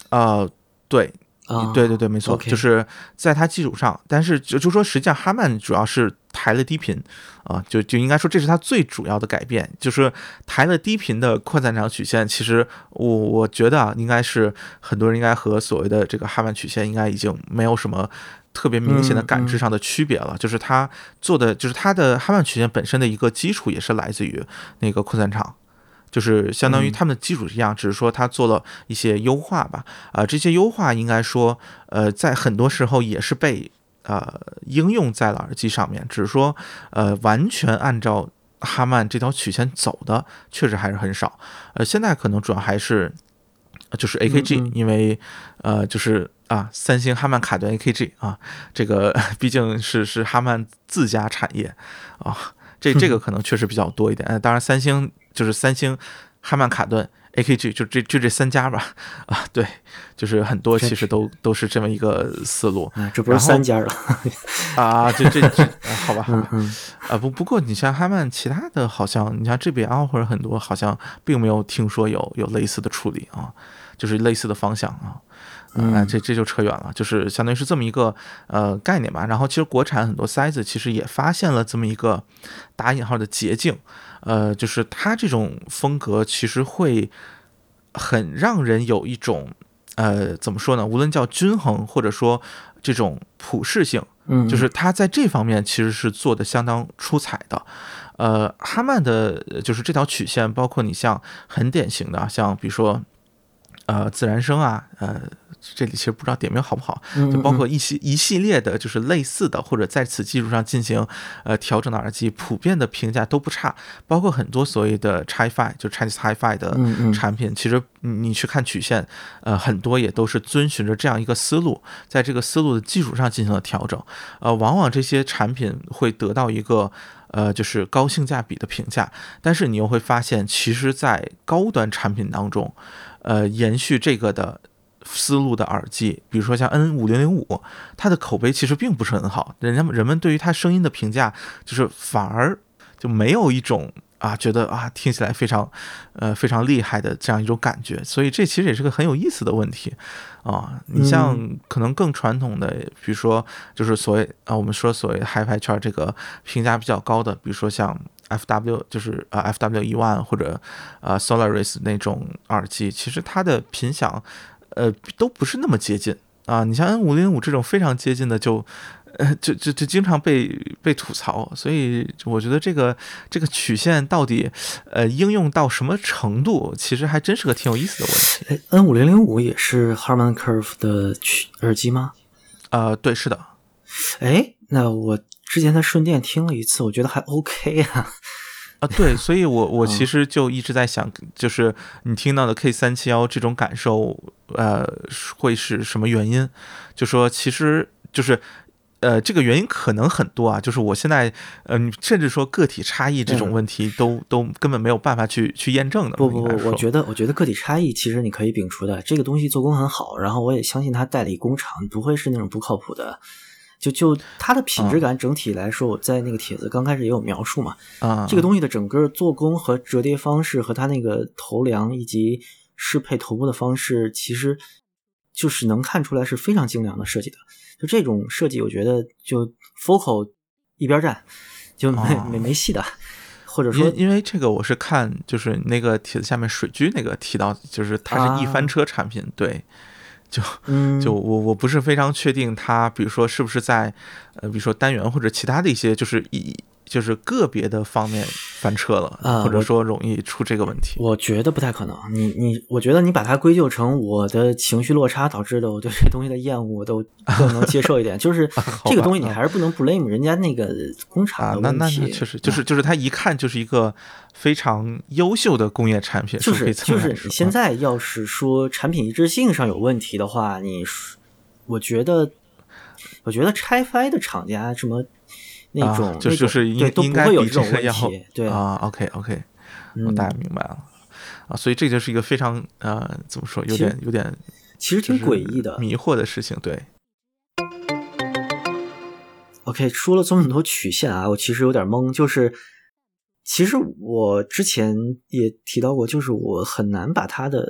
啊、对，啊，对对对，没错就是在它基础上，但是就就说实际上哈曼主要是抬了低频啊、就就应该说这是它最主要的改变，就是抬了低频的扩散场曲线。其实我我觉得啊，应该是很多人应该和所谓的这个哈曼曲线应该已经没有什么。特别明显的感知上的区别了，就是它做的，就是它的哈曼曲线本身的一个基础也是来自于那个扩散场，就是相当于他们的基础是一样，只是说它做了一些优化吧。啊，这些优化应该说，呃，在很多时候也是被呃应用在了耳机上面，只是说呃完全按照哈曼这条曲线走的，确实还是很少。呃，现在可能主要还是就是 AKG，因为呃就是啊三星哈曼卡顿 AKG 啊，这个 [laughs] 毕竟是是哈曼自家产业啊。这这个可能确实比较多一点，呃，当然三星就是三星、哈曼卡顿、AKG，就这就这三家吧，啊，对，就是很多其实都都是这么一个思路，啊，这不是三家了，啊，这这这，好吧，好吧，啊不不过你像哈曼其他的好像，你像这边啊或者很多好像并没有听说有有类似的处理啊，就是类似的方向啊。嗯，这这就扯远了，就是相当于是这么一个呃概念吧。然后其实国产很多塞子其实也发现了这么一个打引号的捷径，呃，就是他这种风格其实会很让人有一种呃怎么说呢？无论叫均衡或者说这种普适性，嗯，就是他在这方面其实是做的相当出彩的。呃，哈曼的就是这条曲线，包括你像很典型的，像比如说呃自然声啊，呃。这里其实不知道点名好不好，就包括一系一系列的，就是类似的或者在此基础上进行呃调整的耳机，普遍的评价都不差。包括很多所谓的 Hi-Fi 就 Chinese Hi-Fi 的产品，其实你去看曲线，呃，很多也都是遵循着这样一个思路，在这个思路的基础上进行了调整。呃，往往这些产品会得到一个呃就是高性价比的评价，但是你又会发现，其实，在高端产品当中，呃，延续这个的。思路的耳机，比如说像 N 五零零五，它的口碑其实并不是很好，人家人们对于它声音的评价，就是反而就没有一种啊觉得啊听起来非常呃非常厉害的这样一种感觉，所以这其实也是个很有意思的问题啊。你像可能更传统的，比如说就是所谓啊我们说所谓 HiFi 圈这个评价比较高的，比如说像 FW 就是啊 FW 一万或者呃 Solaris 那种耳机，其实它的频响。呃，都不是那么接近啊！你像 N 五零五这种非常接近的，就，呃，就就就经常被被吐槽。所以我觉得这个这个曲线到底，呃，应用到什么程度，其实还真是个挺有意思的问题。N 五零零五也是 Harman Curve 的曲耳机吗？呃，对，是的。哎，那我之前在顺电听了一次，我觉得还 OK 啊。啊，对，所以我我其实就一直在想，就是你听到的 K 三七幺这种感受，呃，会是什么原因？就说其实就是，呃，这个原因可能很多啊，就是我现在，嗯，甚至说个体差异这种问题，都都根本没有办法去去验证的。不不不，我觉得我觉得个体差异其实你可以摒除的，这个东西做工很好，然后我也相信它代理工厂不会是那种不靠谱的。就就它的品质感整体来说，我在那个帖子刚开始也有描述嘛。啊，这个东西的整个做工和折叠方式，和它那个头梁以及适配头部的方式，其实就是能看出来是非常精良的设计的。就这种设计，我觉得就 Focal 一边站，就没没没戏的。或者说，因为这个我是看就是那个帖子下面水居那个提到，就是它是一翻车产品，对。就 [laughs] 就我我不是非常确定，它比如说是不是在呃，比如说单元或者其他的一些，就是一就是个别的方面翻车了，或者说容易出这个问题。我觉得不太可能。你你，我觉得你把它归咎成我的情绪落差导致的，我对这东西的厌恶都更能接受一点。[laughs] 就是这个东西，你还是不能 blame 人家那个工厂的问题。确实，就是就是它一看就是一个。非常优秀的工业产品，就是就是你现在要是说产品一致性上有问题的话，你我觉得，我觉得拆翻的厂家什么那种，就就是应都不会有这种问题。对啊，OK OK，我大概明白了啊，所以这就是一个非常呃，怎么说，有点有点，其实挺诡异的、迷惑的事情。对，OK，说了这么多曲线啊，我其实有点懵，就是。其实我之前也提到过，就是我很难把它的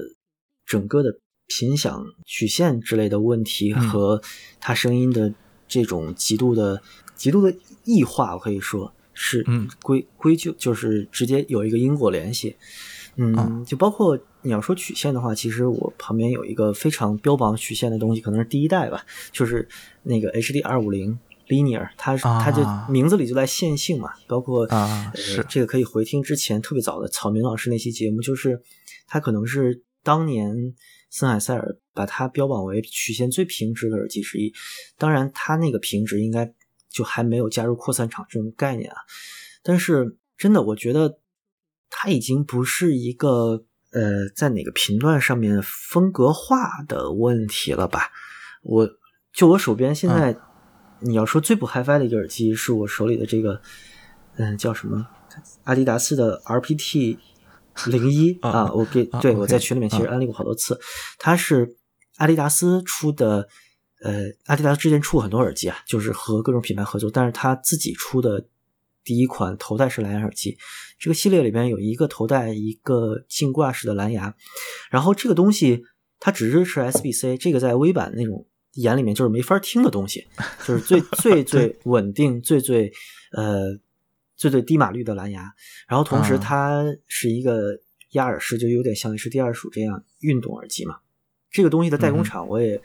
整个的频响曲线之类的问题和它声音的这种极度的极度的异化，我可以说是归归咎，就是直接有一个因果联系。嗯，就包括你要说曲线的话，其实我旁边有一个非常标榜曲线的东西，可能是第一代吧，就是那个 HD 二五零。linear，它它就啊名字里就带线性嘛，包括是这个可以回听之前特别早的草民老师那期节目，就是它可能是当年森海塞尔把它标榜为曲线最平直的耳机之一，当然它那个平直应该就还没有加入扩散场这种概念啊，但是真的我觉得它已经不是一个呃在哪个频段上面风格化的问题了吧，我就我手边现在。你要说最不 HiFi 的一个耳机，是我手里的这个，嗯，叫什么？阿迪达斯的 RPT 零一啊啊，我给啊对我在群里面其实安利过好多次，它是阿迪达斯出的，呃，阿迪达斯之前出过很多耳机啊，就是和各种品牌合作，但是它自己出的第一款头戴式蓝牙耳机，这个系列里边有一个头戴，一个镜挂式的蓝牙，然后这个东西它只支持 SBC，这个在微版那种。眼里面就是没法听的东西，就是最 [laughs] 最最稳定、最最呃最最低码率的蓝牙。然后同时它是一个压耳式，就有点像是第二鼠这样运动耳机嘛。这个东西的代工厂我也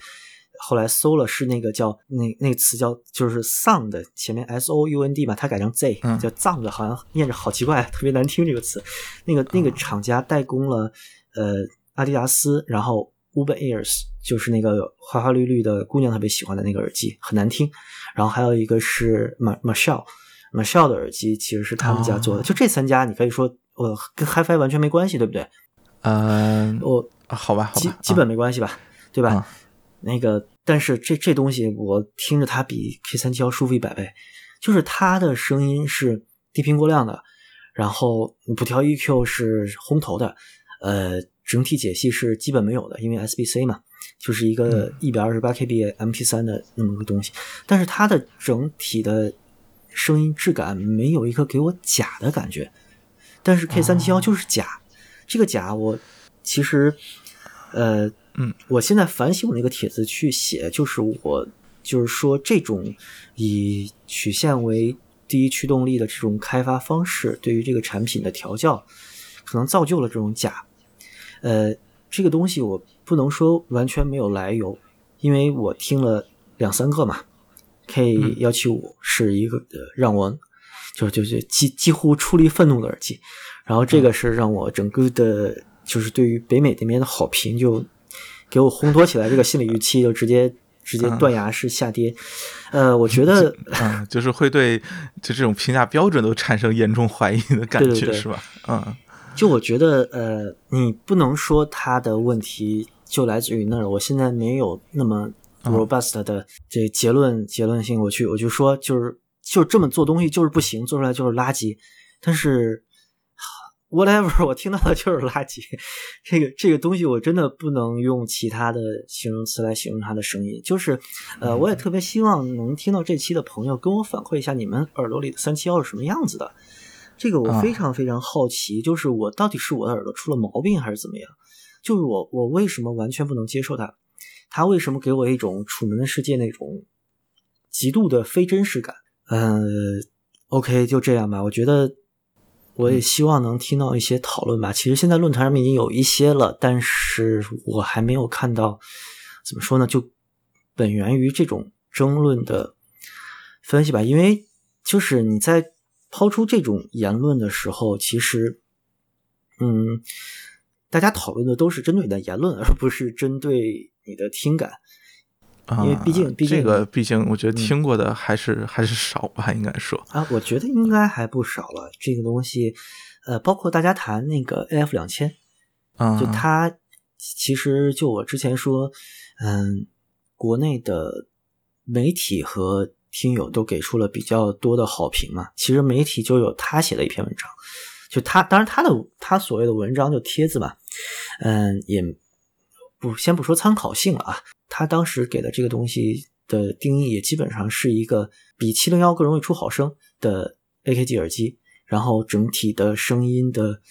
后来搜了，是那个叫那那个词叫就是 sound 前面 s o u n d 嘛，它改成 z 叫藏的，好像念着好奇怪，特别难听这个词。那个那个厂家代工了呃阿迪达斯，然后。Uber Ears 就是那个花花绿绿的姑娘特别喜欢的那个耳机，很难听。然后还有一个是 Marshall Marshall 的耳机，其实是他们家做的。哦、就这三家，你可以说呃跟 HiFi 完全没关系，对不对？嗯、呃，我、啊、好吧，好吧，基基本没关系吧，对吧？啊、那个，但是这这东西我听着它比 K 三七幺舒服一百倍，就是它的声音是低频过量的，然后不调 EQ 是烘头的，呃。整体解析是基本没有的，因为 SBC 嘛，就是一个一百二十八 KB MP 三的那么个东西。但是它的整体的声音质感没有一个给我假的感觉。但是 K 三七幺就是假，哦、这个假我其实呃嗯，我现在反省我那个帖子去写，就是我就是说这种以曲线为第一驱动力的这种开发方式，对于这个产品的调教，可能造就了这种假。呃，这个东西我不能说完全没有来由，因为我听了两三个嘛，K 幺七五是一个、呃、让我就就就几几乎出离愤怒的耳机，然后这个是让我整个的，就是对于北美那边的好评就给我烘托起来，这个心理预期就直接 [laughs] 直接断崖式下跌。呃，我觉得，嗯，就是会对就这种评价标准都产生严重怀疑的感觉，对对对是吧？嗯。就我觉得，呃，你不能说他的问题就来自于那儿。我现在没有那么 robust 的这结论、结论性，我去我就说，就是就这么做东西就是不行，做出来就是垃圾。但是 whatever，我听到的就是垃圾。这个这个东西我真的不能用其他的形容词来形容它的声音。就是，呃，我也特别希望能听到这期的朋友跟我反馈一下，你们耳朵里的三七幺是什么样子的。这个我非常非常好奇，就是我到底是我的耳朵出了毛病还是怎么样？就是我我为什么完全不能接受它？它为什么给我一种《楚门的世界》那种极度的非真实感？呃，OK，就这样吧。我觉得我也希望能听到一些讨论吧。其实现在论坛上面已经有一些了，但是我还没有看到怎么说呢？就本源于这种争论的分析吧，因为就是你在。抛出这种言论的时候，其实，嗯，大家讨论的都是针对你的言论，而不是针对你的听感。因为毕竟，毕竟这个，毕竟我觉得听过的还是、嗯、[laughs] 还是少吧，应该说啊，我觉得应该还不少了。这个东西，呃，包括大家谈那个 AF 两千，啊，就它其实就我之前说，嗯，国内的媒体和听友都给出了比较多的好评嘛。其实媒体就有他写的一篇文章，就他当然他的他所谓的文章就帖子嘛，嗯，也不先不说参考性了啊。他当时给的这个东西的定义也基本上是一个比七零幺更容易出好声的 AKG 耳机，然后整体的声音的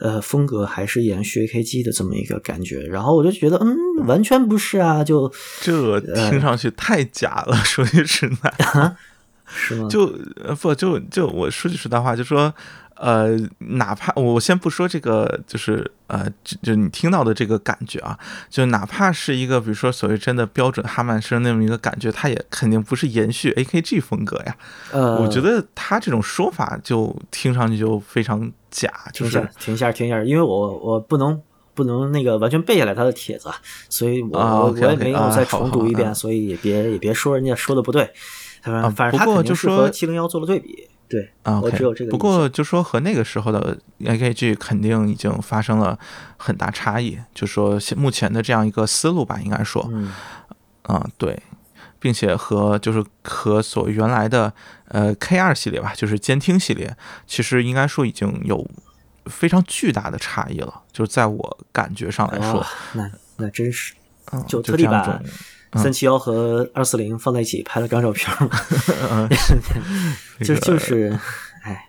呃风格还是延续 AKG 的这么一个感觉。然后我就觉得，嗯，完全不是啊，就这听上去太假了，说句实在。[laughs] 是吗？就呃不就就我说句实在话，就说呃，哪怕我先不说这个，就是呃，就就你听到的这个感觉啊，就哪怕是一个比如说所谓真的标准哈曼声那么一个感觉，它也肯定不是延续 AKG 风格呀。呃，我觉得他这种说法就听上去就非常假，就是停下，停下，停下，因为我我不能不能那个完全背下来他的帖子，所以我、啊我也没有再重读一遍，所以也别也别说人家说的不对。啊反正他不过就是说和七零幺做了对比，对，啊我只有这个。不过就说和那个时候的 AKG 肯定已经发生了很大差异，就说现目前的这样一个思路吧，应该说，嗯，啊对，并且和就是和所原来的呃 K 二系列吧，就是监听系列，其实应该说已经有非常巨大的差异了，就是在我感觉上来说哇，，那那真是嗯，就特地把三七幺和二四零放在一起拍了张照片儿。嘛，[laughs] 嗯，[laughs] 就这个就是，哎，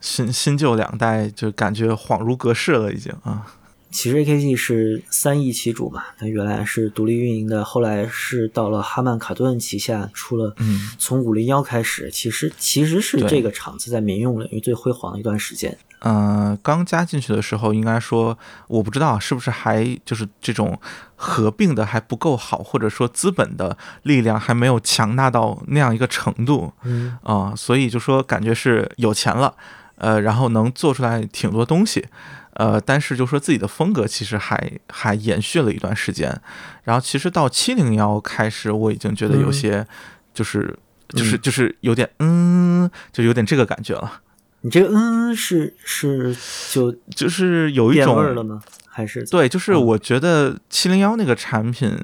新新旧两代，就感觉恍如隔世了，已经啊。其实 AKG 是三易其主嘛，它原来是独立运营的，后来是到了哈曼卡顿旗下出了，嗯，从五零幺开始，其实其实是这个厂子在民用领域最辉煌的一段时间。呃，刚加进去的时候，应该说我不知道是不是还就是这种合并的还不够好，或者说资本的力量还没有强大到那样一个程度嗯。啊、所以就说感觉是有钱了，呃，然后能做出来挺多东西，呃，但是就说自己的风格其实还还延续了一段时间，然后其实到七零幺开始，我已经觉得有嗯。些就是。就是嗯。就是有点嗯，就有点这个感觉了，你这个嗯是是就就是有一变种味儿了吗？还是对，就是嗯我觉得七零幺那个产品，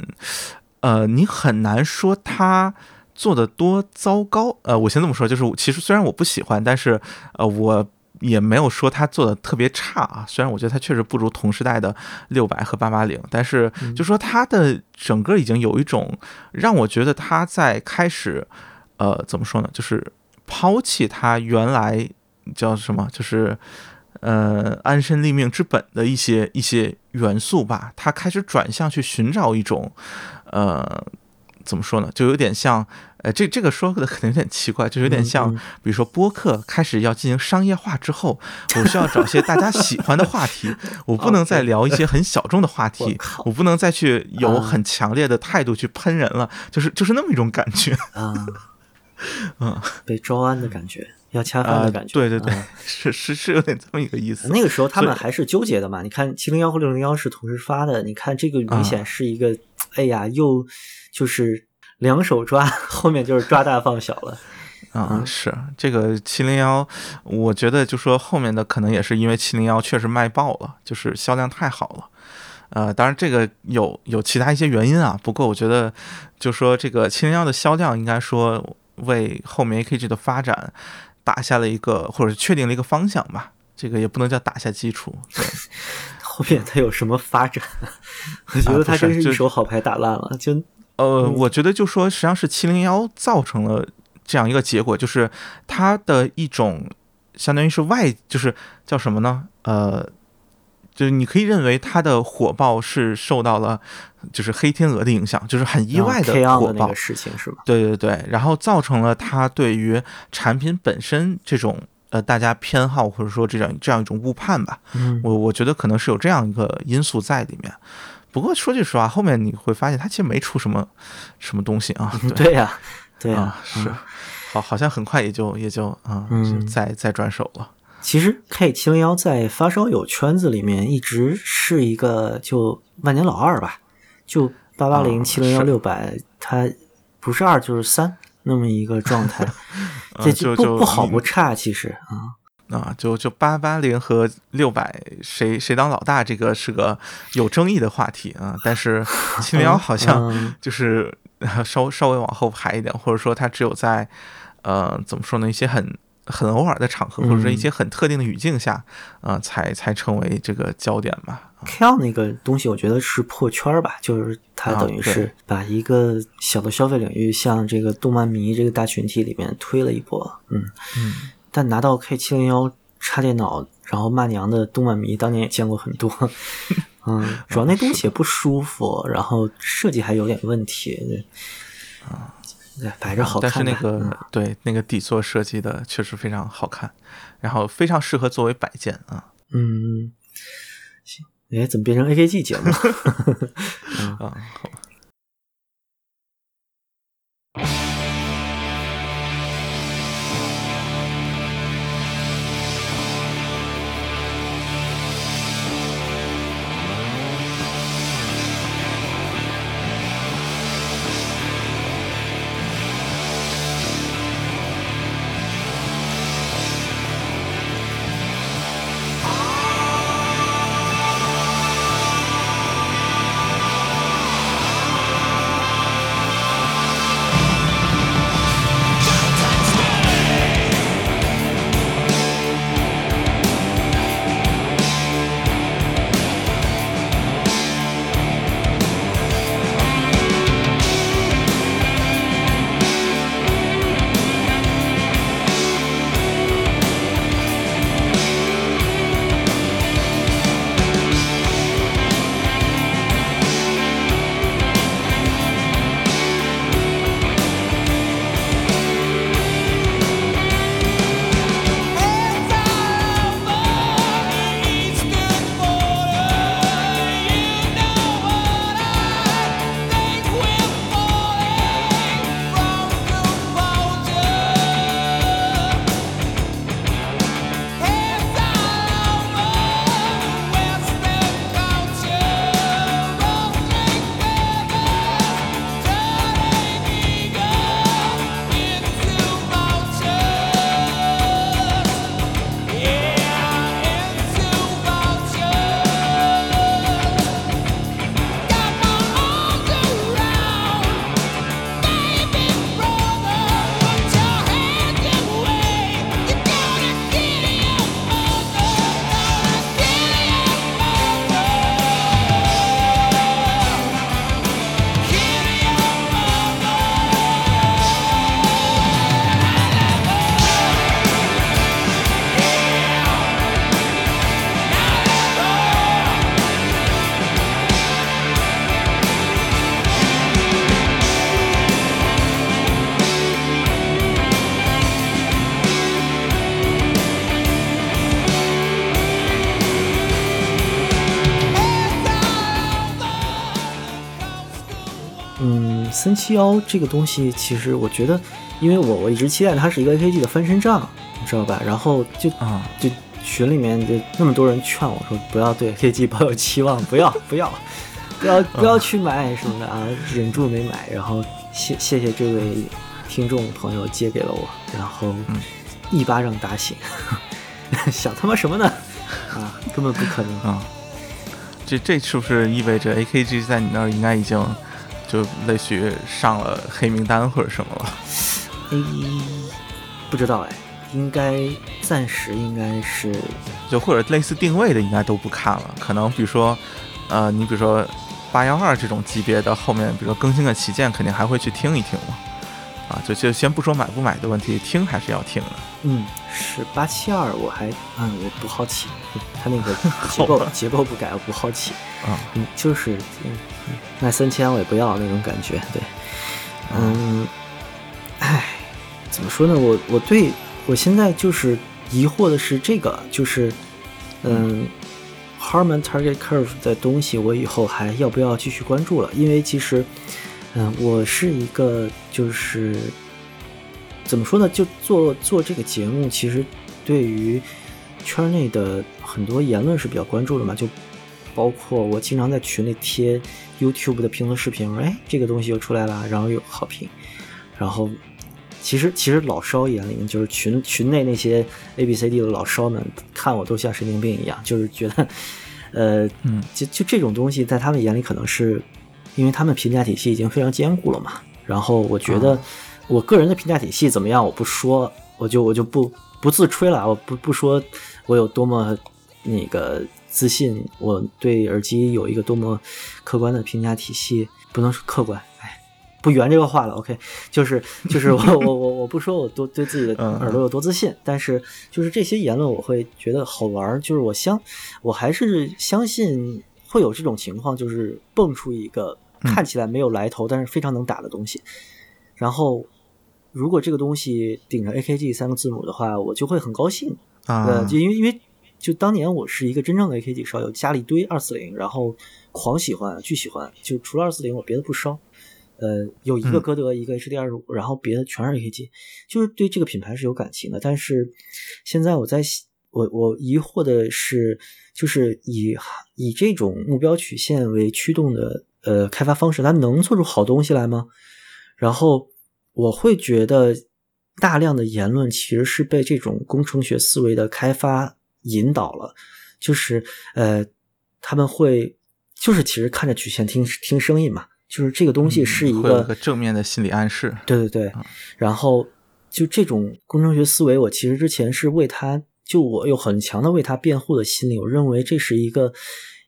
呃，你很难说它做的多糟糕。呃，我先这么说，就是其实虽然我不喜欢，但是呃，我也没有说它做的特别差啊。虽然我觉得它确实不如同时代的六百和八八零，但是就说它的整个已经有一种让我觉得它在开始，呃，怎么说呢，就是抛弃它原来叫什么，就是。呃，安身立命之本的一些一些元素吧，他开始转向去寻找一种，呃，怎么说呢，就有点像，呃，这这个说的可能有点奇怪，就有点像，嗯。比如说播客开始要进行商业化之后，我需要找些大家喜欢的话题，[laughs] 我不能再聊一些很小众的话题，我不能再去有啊很强烈的态度去喷人了，就是就是那么一种感觉。啊，[laughs] 嗯，被招安的感觉，要恰饭啊、的感觉。对对对，啊 [laughs] 是是是有点这么一个意思。那个时候他们还是纠结的嘛？你看七零幺和六零幺是同时发的，你看这个明显是一个，哎呀，又就是两手抓，[laughs] 后面就是抓大放小了。[laughs] 啊、嗯是这个七零幺，我觉得就说后面的可能也是因为七零幺确实卖爆了，就是销量太好了。呃，当然这个有有其他一些原因啊，不过我觉得就说这个七零幺的销量应该说为后面 AKG 的发展打下了一个或者是确定了一个方向吧。这个也不能叫打下基础，对，[laughs] 后面他有什么发展？我觉得他真是一手好牌打烂了，就呃，我觉得就说实际上是七零幺造成了这样一个结果，就是它的一种相当于是外，就是叫什么呢？呃，就是你可以认为它的火爆是受到了就是黑天鹅的影响，就是很意外的火爆的。事情是吧？对对对，然后造成了它对于产品本身这种呃大家偏好或者说这样这样一种误判吧。嗯，我我觉得可能是有这样一个因素在里面。不过说句实话，后面你会发现它其实没出什么什么东西啊。[laughs] 对对呀，对呀啊，，是嗯，好，好像很快也就也就啊，嗯就再再转手了。其实 K 七零幺在发烧友圈子里面一直是一个就万年老二吧，就八八零、啊七零幺、是六百，它不是二就是三那么一个状态，[laughs] 这呃就就不不好不差，其实啊，啊，就就八八零和六百谁谁当老大，这个是个有争议的话题啊。但是 [laughs] 七零幺好像嗯就是呃 [laughs] 稍稍微往后排一点，或者说它只有在呃怎么说呢，一些很很偶尔的场合，或者说一些很特定的语境下，啊、才才成为这个焦点吧。K on 那个东西，我觉得是破圈儿吧，就是它啊等于是把一个小的消费领域向这个动漫迷这个大群体里面推了一波，嗯。嗯，但拿到 K 七零幺插电脑，然后骂娘的动漫迷当年也见过很多，[laughs] 嗯，[laughs] 主要那东西也不舒服，然后设计还有点问题，对，摆着好但是。那个、嗯对那个底座设计的确实非常好看，然后非常适合作为摆件啊嗯，行，哎，怎么变成 AKG 节目了？啊，[laughs] [laughs] 好吧。七幺这个东西，其实我觉得，因为我我一直期待它是一个 AKG 的翻身仗，你知道吧？然后就啊就群里面就那么多人劝我说不要对 AKG 抱有期望，不要不要 [laughs] 不要不要去买什么的啊，忍住没买。然后谢谢谢这位听众朋友借给了我，然后一巴掌打醒，[laughs] 想他妈什么呢？啊，根本不可能。啊，这这是不是意味着 AKG 在你那儿应该已经就类似于上了黑名单或者什么了？诶，不知道哎，应该暂时应该是就或者类似定位的应该都不看了，可能比如说，呃，你比如说八幺二这种级别的后面，比如说更新个旗舰，肯定还会去听一听嘛。啊，就就先不说买不买的问题，听还是要听的。嗯，是八七二，我还嗯我不好奇，它那个 [laughs] 结构结构不改，我不好奇。啊，嗯，就是嗯嗯卖三千我也不要那种感觉，对，嗯，唉，怎么说呢？我我对我现在就是疑惑的是这个，就是嗯，Harman Target Curve 的东西，我以后还要不要继续关注了？因为其实，嗯，我是一个就是怎么说呢？就做做这个节目，其实对于圈内的很多言论是比较关注的嘛，就包括我经常在群里贴 YouTube 的评论视频，哎，这个东西又出来了，然后有好评，然后其实其实老烧眼里面，就是群群内那些 A B C D 的老烧们看我都像神经病一样，就是觉得，呃，嗯，就就这种东西在他们眼里可能是，因为他们评价体系已经非常坚固了嘛，然后我觉得我个人的评价体系怎么样，我不说，我就我就不不自吹了，我不不说我有多么那个自信，我对耳机有一个多么客观的评价体系，不能说客观，哎，不圆这个话了，OK，就是就是我我我我不说我多对自己的嗯耳朵有多自信，但是就是这些言论我会觉得好玩儿，就是我相我还是相信会有这种情况，就是蹦出一个看起来没有来头，但是非常能打的东西。然后如果这个东西顶着 AKG 三个字母的话，我就会很高兴。啊呃，，就因为因为就当年我是一个真正的 AKG 烧友，家里堆二四零，然后狂喜欢，巨喜欢，就除了二四零我别的不烧。呃，有一个嗯歌德，一个 HD 二十五，然后别的全是 AKG，就是对这个品牌是有感情的。但是现在我在我我疑惑的是，就是以以这种目标曲线为驱动的呃开发方式，它能做出好东西来吗？然后我会觉得大量的言论其实是被这种工程学思维的开发引导了，就是呃他们会就是其实看着曲线听听声音嘛，就是这个东西是一个嗯会有一个正面的心理暗示。对对对，然后就这种工程学思维，我其实之前是为他，就我有很强的为他辩护的心理，我认为这是一个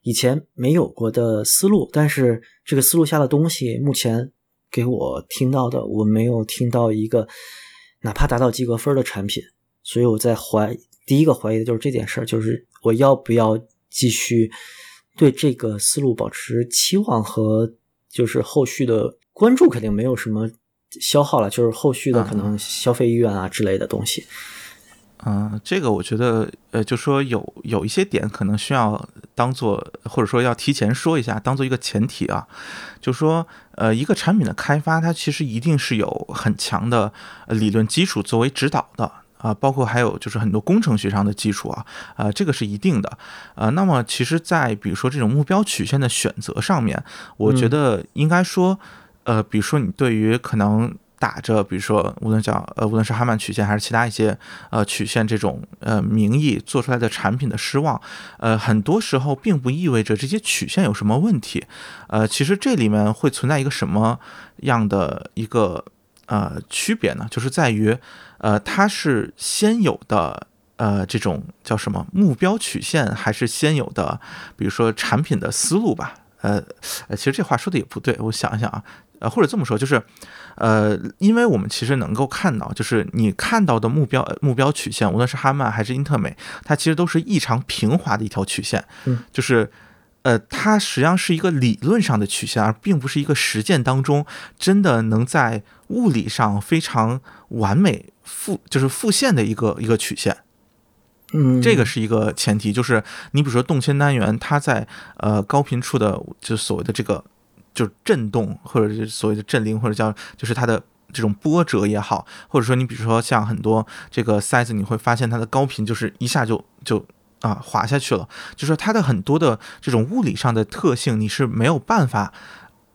以前没有过的思路，但是这个思路下的东西，目前给我听到的，我没有听到一个哪怕达到及格分的产品，所以我在怀第一个怀疑的就是这件事儿，就是我要不要继续对这个思路保持期望和就是后续的关注，肯定没有什么消耗了，就是后续的可能消费意愿啊之类的东西。嗯，这个我觉得，呃，就说有有一些点可能需要当做，或者说要提前说一下，当做一个前提啊，就说，呃，一个产品的开发，它其实一定是有很强的呃理论基础作为指导的。啊，包括还有就是很多工程学上的基础啊，啊，这个是一定的，呃，那么其实，在比如说这种目标曲线的选择上面，我觉嗯得应该说，呃，比如说你对于可能打着，比如说无论叫呃，无论是哈曼曲线还是其他一些呃曲线这种呃名义做出来的产品的失望，呃，很多时候并不意味着这些曲线有什么问题，呃，其实这里面会存在一个什么样的一个呃区别呢？就是在于呃，它是先有的。呃，这种叫什么目标曲线，还是先有的，比如说产品的思路吧。呃，呃，其实这话说的也不对，我想一想啊，呃，或者这么说，就是，呃，因为我们其实能够看到，就是你看到的目标呃目标曲线，无论是哈曼还是英特美，它其实都是异常平滑的一条曲线，嗯，就是。呃，它实际上是一个理论上的曲线，而并不是一个实践当中真的能在物理上非常完美复就是复现的一个一个曲线。嗯，这个是一个前提，就是你比如说动圈单元，它在呃高频处的，就是所谓的这个就震动，或者是所谓的震铃，或者叫就是它的这种波折也好，或者说你比如说像很多这个 size，，你会发现它的高频就是一下就就啊滑下去了，就是说它的很多的这种物理上的特性你是没有办法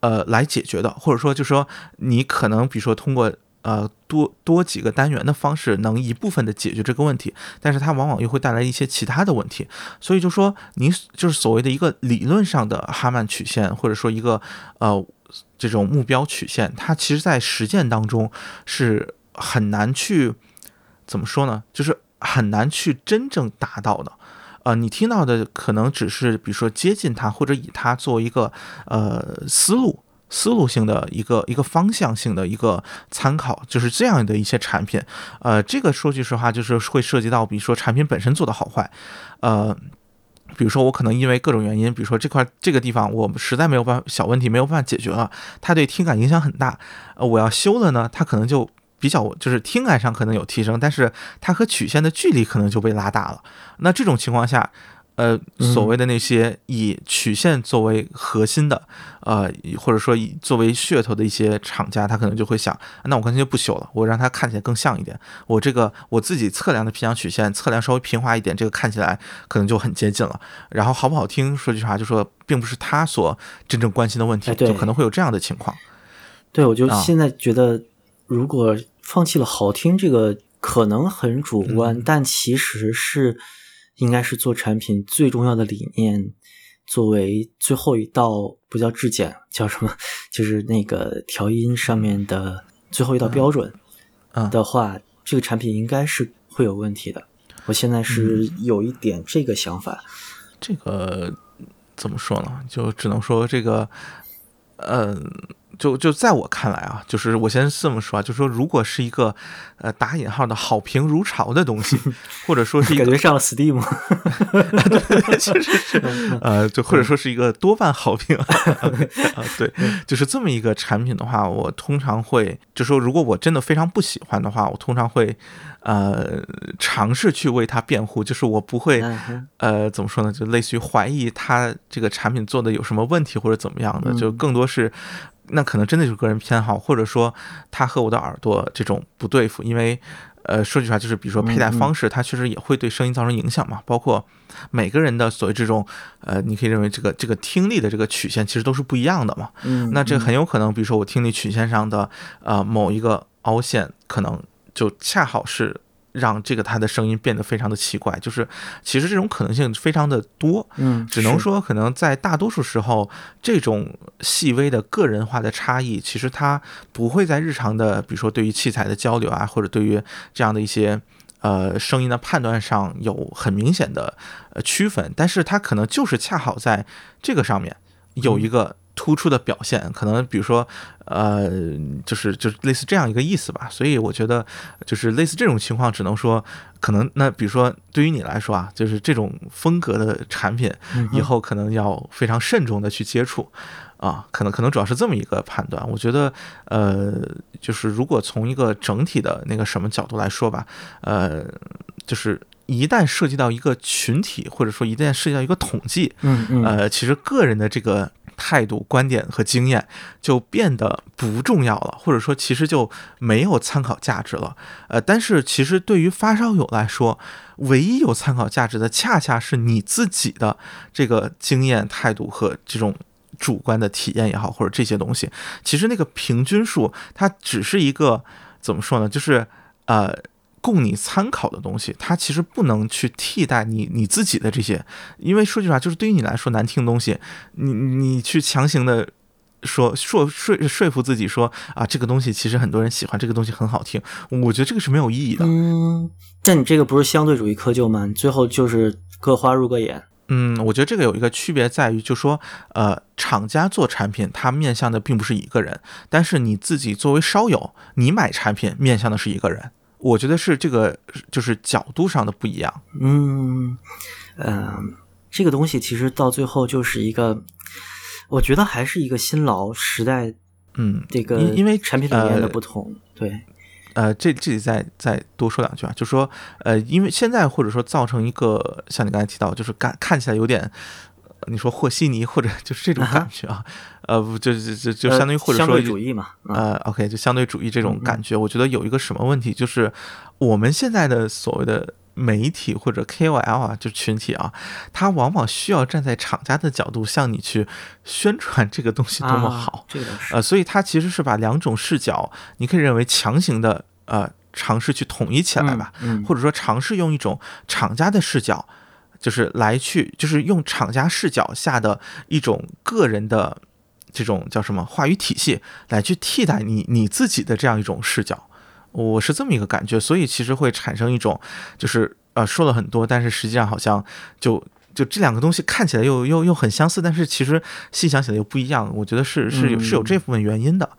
呃来解决的，或者说就是说你可能比如说通过呃多多几个单元的方式能一部分的解决这个问题，但是它往往又会带来一些其他的问题，所以就说你就是所谓的一个理论上的哈曼曲线，或者说一个呃这种目标曲线，它其实在实践当中是很难去怎么说呢？就是很难去真正达到的。呃，你听到的可能只是比如说接近它，或者以它作为一个呃思路。思路性的一个一个方向性的一个参考，就是这样的一些产品，呃，这个说句实话，就是会涉及到，比如说产品本身做的好坏，呃，比如说我可能因为各种原因，比如说这块这个地方我实在没有办法小问题没有办法解决了，它对听感影响很大，呃，我要修了呢，它可能就比较就是听感上可能有提升，但是它和曲线的距离可能就被拉大了。那这种情况下，呃，所谓的那些以曲线作为核心的，呃，或者说以作为噱头的一些厂家，他可能就会想，那我干脆就不修了，我让它看起来更像一点。我这个我自己测量的偏向曲线，测量稍微平滑一点，这个看起来可能就很接近了。然后好不好听，说句实话，就说并不是他所真正关心的问题，哎就可能会有这样的情况。对，我就啊现在觉得，如果放弃了好听这个，可能很主观，嗯但其实是应该是做产品最重要的理念，作为最后一道不叫质检，叫什么？[laughs] 就是那个调音上面的最后一道标准嗯的话，这个产品应该是会有问题的。我现在是嗯有一点这个想法，这个怎么说呢？就只能说这个，呃，就就在我看来啊，就是我先这么说啊，就说如果是一个呃打引号的好评如潮的东西，[laughs] 或者说是一个感觉上了 Steam，[laughs] 对，确实是，呃，就或者说是一个多半好评啊，对，就是这么一个产品的话，我通常会就说，如果我真的非常不喜欢的话，我通常会呃尝试去为它辩护，就是我不会呃怎么说呢，就类似于怀疑它这个产品做的有什么问题或者怎么样的，就更多是。那可能真的就是个人偏好，或者说他和我的耳朵这种不对付，因为，呃，说句实话，就是比如说佩戴方式，它确实也会对声音造成影响嘛。包括每个人的所谓这种，呃，你可以认为这个这个听力的这个曲线其实都是不一样的嘛。嗯，那这很有可能，比如说我听力曲线上的呃某一个凹陷，可能就恰好是。让这个他的声音变得非常的奇怪，就是其实这种可能性非常的多，嗯，只能说可能在大多数时候，这种细微的个人化的差异，其实它不会在日常的，比如说对于器材的交流啊，或者对于这样的一些呃声音的判断上有很明显的呃区分，但是它可能就是恰好在这个上面有一个。突出的表现，可能比如说，呃，就是就是类似这样一个意思吧。所以我觉得，就是类似这种情况，只能说，可能那比如说对于你来说啊，就是这种风格的产品，以后可能要非常慎重的去接触啊。可能可能主要是这么一个判断。我觉得，呃，就是如果从一个整体的那个什么角度来说吧，呃，就是一旦涉及到一个群体，或者说一旦涉及到一个统计，嗯嗯，呃，其实个人的这个。态度、观点和经验就变得不重要了，或者说其实就没有参考价值了。呃，但是其实对于发烧友来说，唯一有参考价值的，恰恰是你自己的这个经验、态度和这种主观的体验也好，或者这些东西。其实那个平均数，它只是一个怎么说呢？就是呃。供你参考的东西，它其实不能去替代你你自己的这些，因为说句实话，就是对于你来说难听的东西，你你去强行的说说说说服自己说啊，这个东西其实很多人喜欢，这个东西很好听，我觉得这个是没有意义的。嗯，但你这个不是相对主义窠臼吗？最后就是各花入各眼。嗯，我觉得这个有一个区别在于，就说呃，厂家做产品，它面向的并不是一个人，但是你自己作为烧友，你买产品面向的是一个人。我觉得是这个，就是角度上的不一样。嗯，呃，这个东西其实到最后就是一个，我觉得还是一个新老时代，嗯，这个因为产品理念的不同。对，呃，这这里再再多说两句啊，就说，呃，因为现在或者说造成一个像你刚才提到，就是看看起来有点。你说和稀泥或者 [laughs] 就是这种感觉啊，呃，不就就就就相当于或者说相对主义嘛，呃，OK，就相对主义这种感觉，我觉得有一个什么问题，就是我们现在的所谓的媒体或者 KOL 啊，就群体啊，他往往需要站在厂家的角度向你去宣传这个东西多么好，这个是。呃，所以他其实是把两种视角，你可以认为强行的呃尝试去统一起来吧，或者说尝试用一种厂家的视角。就是来去，就是用厂家视角下的一种个人的这种叫什么话语体系来去替代你你自己的这样一种视角，我是这么一个感觉，所以其实会产生一种就是呃说了很多，但是实际上好像就就这两个东西看起来又又又很相似，但是其实细想起来又不一样，我觉得是是有是有这部分原因的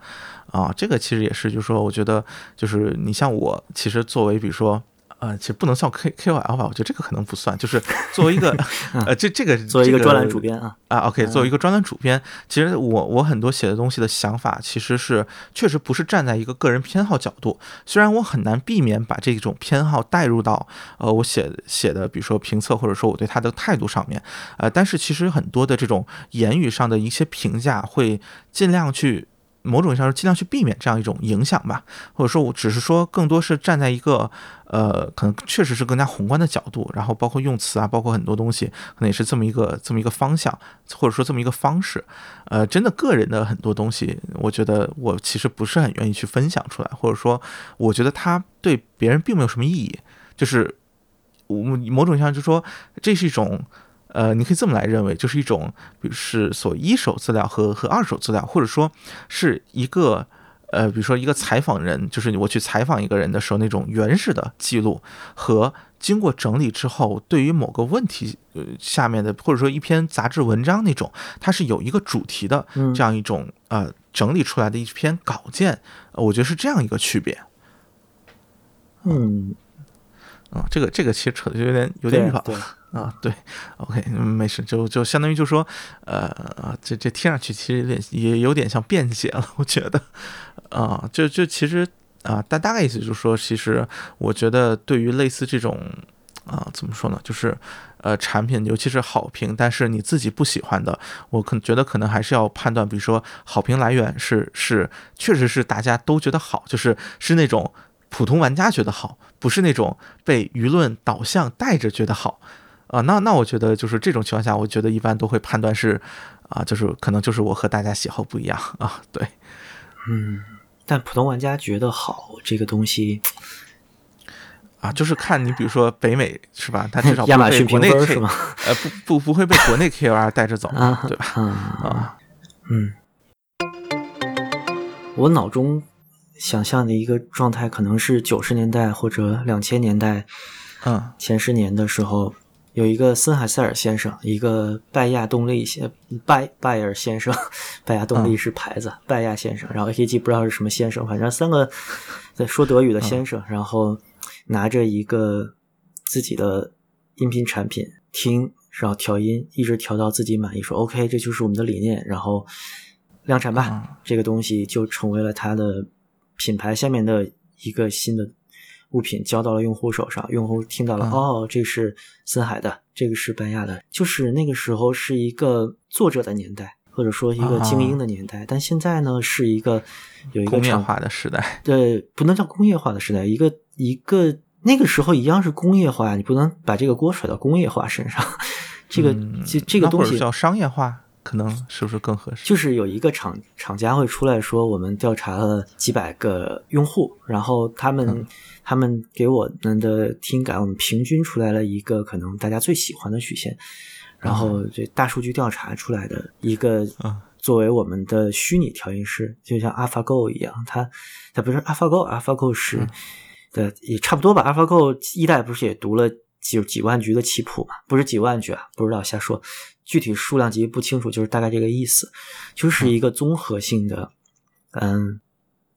啊，这个其实也是就是说，我觉得就是你像我，其实作为比如说。呃，其实不能算 K K O L 吧，我觉得这个可能不算。就是作为一个 [laughs] 呃，这这个作为一个专栏主编啊啊，OK，作为一个专栏主编，其实我我很多写的东西的想法，其实是确实不是站在一个个人偏好角度。虽然我很难避免把这种偏好带入到呃我写写的，比如说评测或者说我对他的态度上面，呃，但是其实很多的这种言语上的一些评价，会尽量去。某种意义上是尽量去避免这样一种影响吧，或者说我只是说更多是站在一个呃，可能确实是更加宏观的角度，然后包括用词啊，包括很多东西，可能也是这么一个这么一个方向，或者说这么一个方式。呃，真的个人的很多东西，我觉得我其实不是很愿意去分享出来，或者说我觉得它对别人并没有什么意义，就是我某种意义上就说这是一种。呃，你可以这么来认为，就是一种，比如是所一手资料和和二手资料，或者说是一个呃，比如说一个采访人，就是我去采访一个人的时候那种原始的记录，和经过整理之后，对于某个问题呃下面的或者说一篇杂志文章那种，它是有一个主题的嗯。这样一种呃整理出来的一篇稿件，呃我觉得是这样一个区别。嗯，啊、这个这个其实扯的就有点有点远啊，对，OK，没事，就就相当于就说，呃，这这听上去其实有点也有点像辩解了，我觉得，啊、就就其实啊，大、大概意思就是说，其实我觉得对于类似这种啊、怎么说呢，就是呃产品，尤其是好评，但是你自己不喜欢的，我可觉得可能还是要判断，比如说好评来源是是确实是大家都觉得好，就是是那种普通玩家觉得好，不是那种被舆论导向带着觉得好。啊，那那我觉得就是这种情况下，我觉得一般都会判断是，啊，就是可能就是我和大家喜好不一样啊，对，嗯，但普通玩家觉得好这个东西，啊，就是看你比如说北美是吧，它至少不亚马逊国内评分 K 是吗？呃，不不不会被国内 KOL 带着走，啊，对吧？啊，啊，嗯，我脑中想象的一个状态，可能是九十年代或者两千年代嗯前十年的时候，有一个森海塞尔先生，一个拜亚动力先拜拜尔先生，[laughs] 拜亚动力是牌子，拜亚先生，然后 AKG 不知道是什么先生，反正三个在说德语的先生，然后拿着一个自己的音频产品听，然后调音，一直调到自己满意，说 OK，这就是我们的理念，然后量产吧，嗯。这个东西就成为了他的品牌下面的一个新的物品交到了用户手上，用户听到了，嗯哦，这是森海的，这个是班亚的，就是那个时候是一个作者的年代，或者说一个精英的年代，但现在呢是一个有一个厂工业化的时代，对，不能叫工业化的时代，一个一个那个时候一样是工业化，你不能把这个锅甩到工业化身上。[laughs] 这个嗯这这个东西叫商业化，可能是不是更合适？就是有一个厂厂家会出来说，我们调查了几百个用户，然后他们、嗯。他们给我们的听感，我们平均出来了一个可能大家最喜欢的曲线，然后这大数据调查出来的一个嗯。作为我们的虚拟调音师，就像 AlphaGo 一样，它它不是 AlphaGo，AlphaGo 是、嗯。对也差不多吧，AlphaGo 一代不是也读了几几万局的棋谱吧？不是几万局啊，不知道瞎说，具体数量级不清楚，就是大概这个意思，就是一个综合性的，嗯，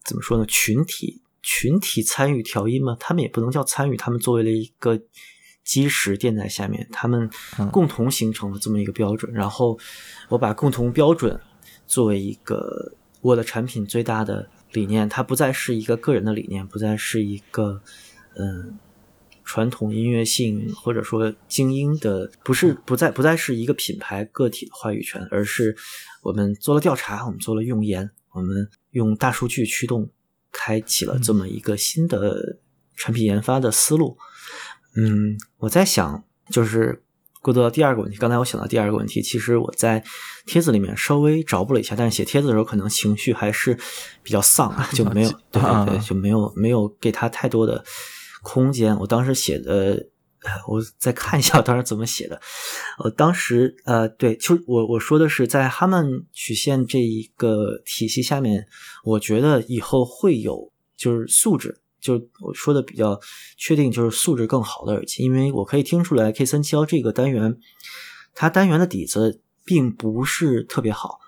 怎么说呢？群体群体参与调音嘛，他们也不能叫参与，他们作为了一个基石垫在下面，他们嗯共同形成了这么一个标准，然后我把共同标准作为一个我的产品最大的理念，它不再是一个个人的理念，不再是一个嗯传统音乐性或者说精英的，不是不再不再是一个品牌个体的话语权，而是我们做了调查，我们做了用研，我们用大数据驱动，开启了这么一个新的产品研发的思路。嗯，我在想，就是过渡到第二个问题。刚才我想到第二个问题，其实我在帖子里面稍微找补了一下，但是写帖子的时候可能情绪还是比较丧啊，就没有 [laughs] 对对对，就没有没有给他太多的空间。我当时写的。呃我再看一下我当时怎么写的。我当时呃，对，就我我说的是在哈曼曲线这一个体系下面，我觉得以后会有就是素质，就我说的比较确定，就是素质更好的耳机，因为我可以听出来 K 三七幺这个单元，它单元的底子并不是特别好，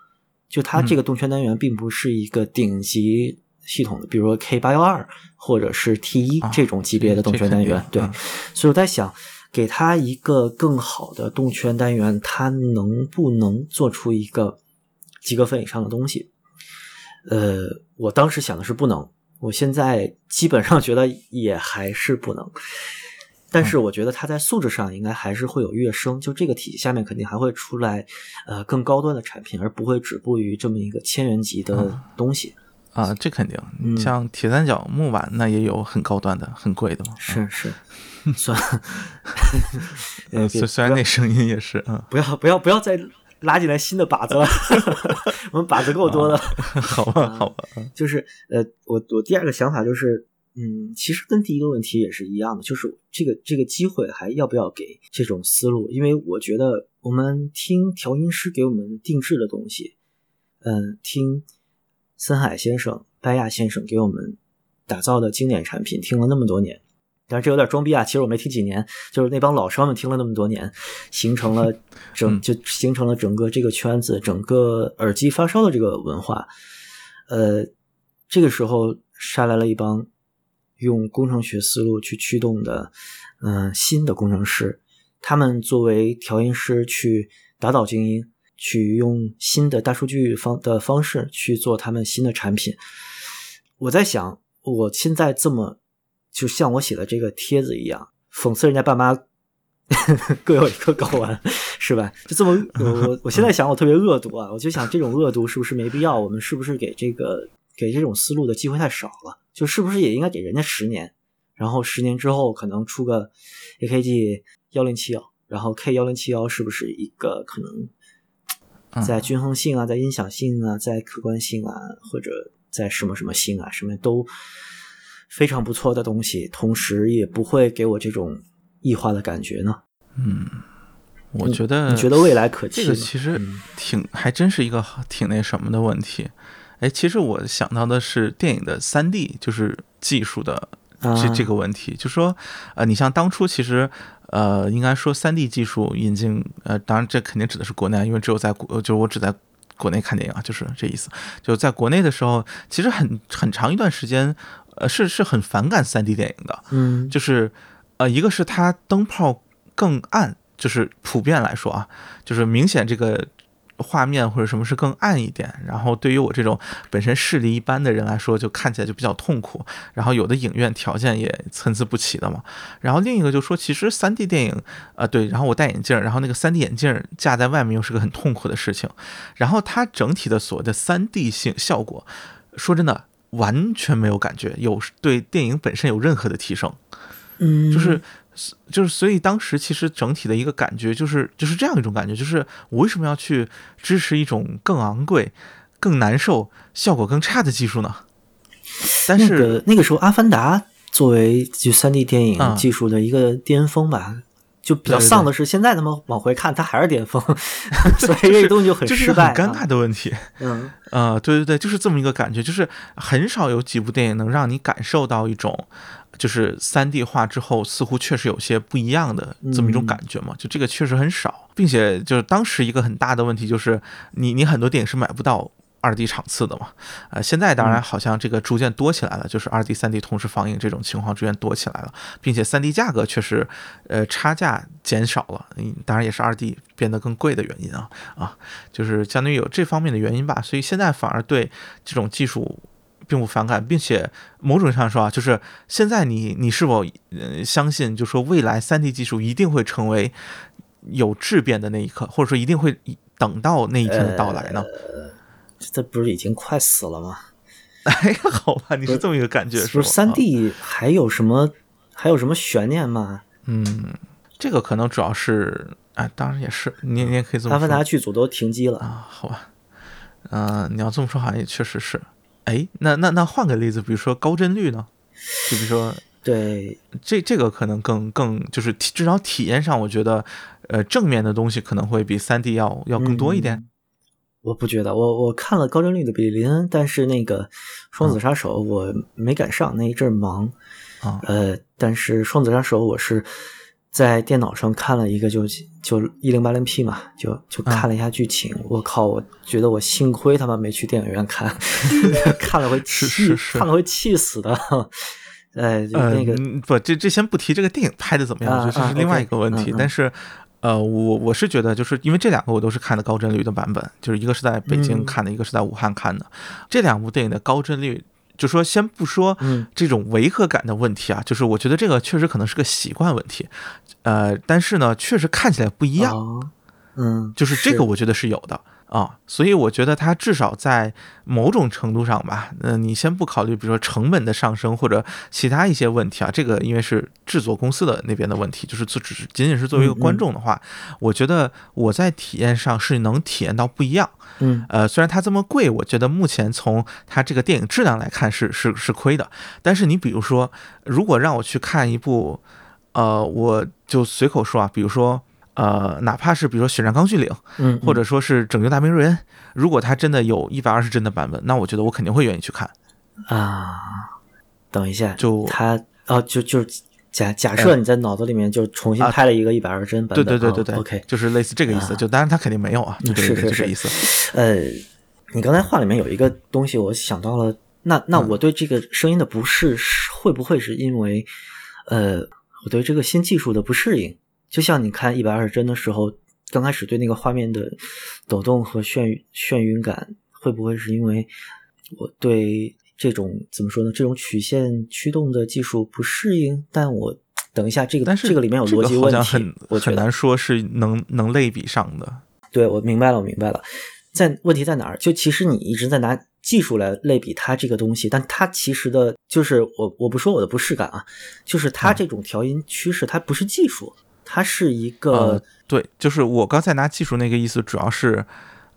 就它这个动圈单元并不是一个顶级系统的，比如说 K 八幺二或者是 T 一啊这种级别的动圈单元，对，嗯所以我在想。给它一个更好的动圈单元，它能不能做出一个及格分以上的东西？呃，我当时想的是不能，我现在基本上觉得也还是不能。但是我觉得它在素质上应该还是会有跃升，就这个体系下面肯定还会出来呃更高端的产品，而不会止步于这么一个千元级的东西。啊，这肯定，嗯像铁三角木板那也有很高端的、很贵的嘛。是是，算，[laughs] [laughs] 虽虽然那声音也是，嗯，不要不要不要再拉进来新的靶子了，[laughs] 我们靶子够多的。好吧，好吧，嗯就是呃，我我第二个想法就是，嗯，其实跟第一个问题也是一样的，就是这个这个机会还要不要给这种思路？因为我觉得我们听调音师给我们定制的东西，嗯，听森海先生拜亚先生给我们打造的经典产品听了那么多年。但是这有点装逼啊！其实我没听几年，就是那帮老烧们听了那么多年，形成了整就形成了整个这个圈子，整个耳机发烧的这个文化。呃，这个时候杀来了一帮用工程学思路去驱动的，嗯，新的工程师，他们作为调音师去打倒精英，去用新的大数据方的方式去做他们新的产品。我在想，我现在这么。就像我写的这个帖子一样，讽刺人家爸妈 [laughs] 各有一个睾丸，是吧？就这么，我我现在想，我特别恶毒啊！我就想，这种恶毒是不是没必要？我们是不是给这个给这种思路的机会太少了？就是不是也应该给人家十年，然后十年之后可能出个 AKG 幺零七幺，然后 K 幺零七幺是不是一个可能在均衡性啊，在音响性啊，在客观性啊，或者在什么什么性啊，什么都。非常不错的东西，同时也不会给我这种异化的感觉呢。嗯，我觉得你觉得未来可期？这个其实挺还真是一个挺那什么的问题。哎，其实我想到的是电影的三 D 就是技术的这这个问题，就说呃，你像当初其实呃，应该说三 D 技术引进呃，当然这肯定指的是国内，因为只有在国，就是我只在国内看电影啊，就是这意思。就在国内的时候，其实很很长一段时间。呃，是是很反感三 D 电影的，嗯，就是，呃，一个是它灯泡更暗，就是普遍来说啊，就是明显这个画面或者什么是更暗一点，然后对于我这种本身视力一般的人来说，就看起来就比较痛苦，然后有的影院条件也参差不齐的嘛，然后另一个就说，其实三 D 电影，呃，对，然后我戴眼镜，然后那个三 D 眼镜架在外面又是个很痛苦的事情，然后它整体的所谓的三 D 性效果，说真的。完全没有感觉，有对电影本身有任何的提升，嗯，就是就是，所以当时其实整体的一个感觉就是就是这样一种感觉，就是我为什么要去支持一种更昂贵、更难受、效果更差的技术呢？但是那个时候，《阿凡达》作为就三 D 电影技术的一个巅峰吧。就比较丧的是，现在他们往回看，他还是巅峰，[laughs] 所以这东西就很失败，很尴尬的问题。嗯，[laughs] 呃，对对对，就是这么一个感觉，就是很少有几部电影能让你感受到一种，就是三 D 化之后似乎确实有些不一样的这么一种感觉嘛。就这个确实很少，并且就是当时一个很大的问题就是，你你很多电影是买不到。二 D 场次的嘛，呃，现在当然好像这个逐渐多起来了，就是二 D、三 D 同时放映这种情况逐渐多起来了，并且三 D 价格确实，呃，差价减少了，嗯，当然也是二 D 变得更贵的原因啊，啊，就是相当于有这方面的原因吧，所以现在反而对这种技术并不反感，并且某种上说啊，就是现在你你是否呃相信，就说未来三 D 技术一定会成为有质变的那一刻，或者说一定会等到那一天的到来呢？这不是已经快死了吗？[laughs] 哎，好吧，你是这么一个感觉，是不是？三 D 还有什么还有什么悬念吗？嗯，这个可能主要是，哎，当然也是，你你也可以这么说。阿凡达剧组都停机了啊，好吧，嗯，你要这么说，好像也确实是。哎，那那那换个例子，比如说高帧率呢？就比如说，对，这这个可能更更就是至少体验上，我觉得，呃，正面的东西可能会比三 D 要要更多一点。我不觉得，我我看了高帧率的比利林恩，但是那个双子杀手我没赶上，那一阵忙啊。呃，但是双子杀手我是在电脑上看了一个，就就一零八零 P 嘛，就就看了一下剧情。我靠，我觉得我幸亏他妈没去电影院看，看了会气，看了会气死的。[laughs] 呃，那个不，这这先不提这个电影拍的怎么样，这是另外一个问题，但是。呃，我我是觉得，就是因为这两个我都是看的高帧率的版本，就是一个是在北京看的，一个是在武汉看的。这两部电影的高帧率，就说先不说这种违和感的问题啊，就是我觉得这个确实可能是个习惯问题，呃，但是呢，确实看起来不一样，嗯，就是这个我觉得是有的。啊，所以我觉得它至少在某种程度上吧，嗯，你先不考虑，比如说成本的上升或者其他一些问题啊，这个因为是制作公司的那边的问题，就是只只仅仅是作为一个观众的话，我觉得我在体验上是能体验到不一样。嗯，呃，虽然它这么贵，我觉得目前从它这个电影质量来看是是是亏的。但是你比如说，如果让我去看一部，呃，我就随口说啊，比如说。呃，哪怕是比如说《血战钢锯岭》，嗯，或者说是《拯救大兵瑞恩》，如果它真的有一百二十帧的版本，那我觉得我肯定会愿意去看。啊，等一下，就他哦，就就假假设你在脑子里面就重新拍了一个一百二十帧版对本，对对对对、哦 OK，就是类似这个意思。就当然他肯定没有啊，就这个意思。呃，你刚才话里面有一个东西，我想到了，那那嗯我对这个声音的不适，会不会是因为，呃，我对这个新技术的不适应？就像你看一百二十帧的时候，刚开始对那个画面的抖动和眩眩晕感，会不会是因为我对这种怎么说呢？这种曲线驱动的技术不适应？但我等一下，这个但是这个里面有逻辑问题，我觉得难说是能能类比上的。对，我明白了，我明白了。在问题在哪儿？就其实你一直在拿技术来类比它这个东西，但它其实的，就是我我不说我的不适感啊，就是它这种调音趋势，它不是技术，它是一个、呃，对，就是我刚才拿技术那个意思，主要是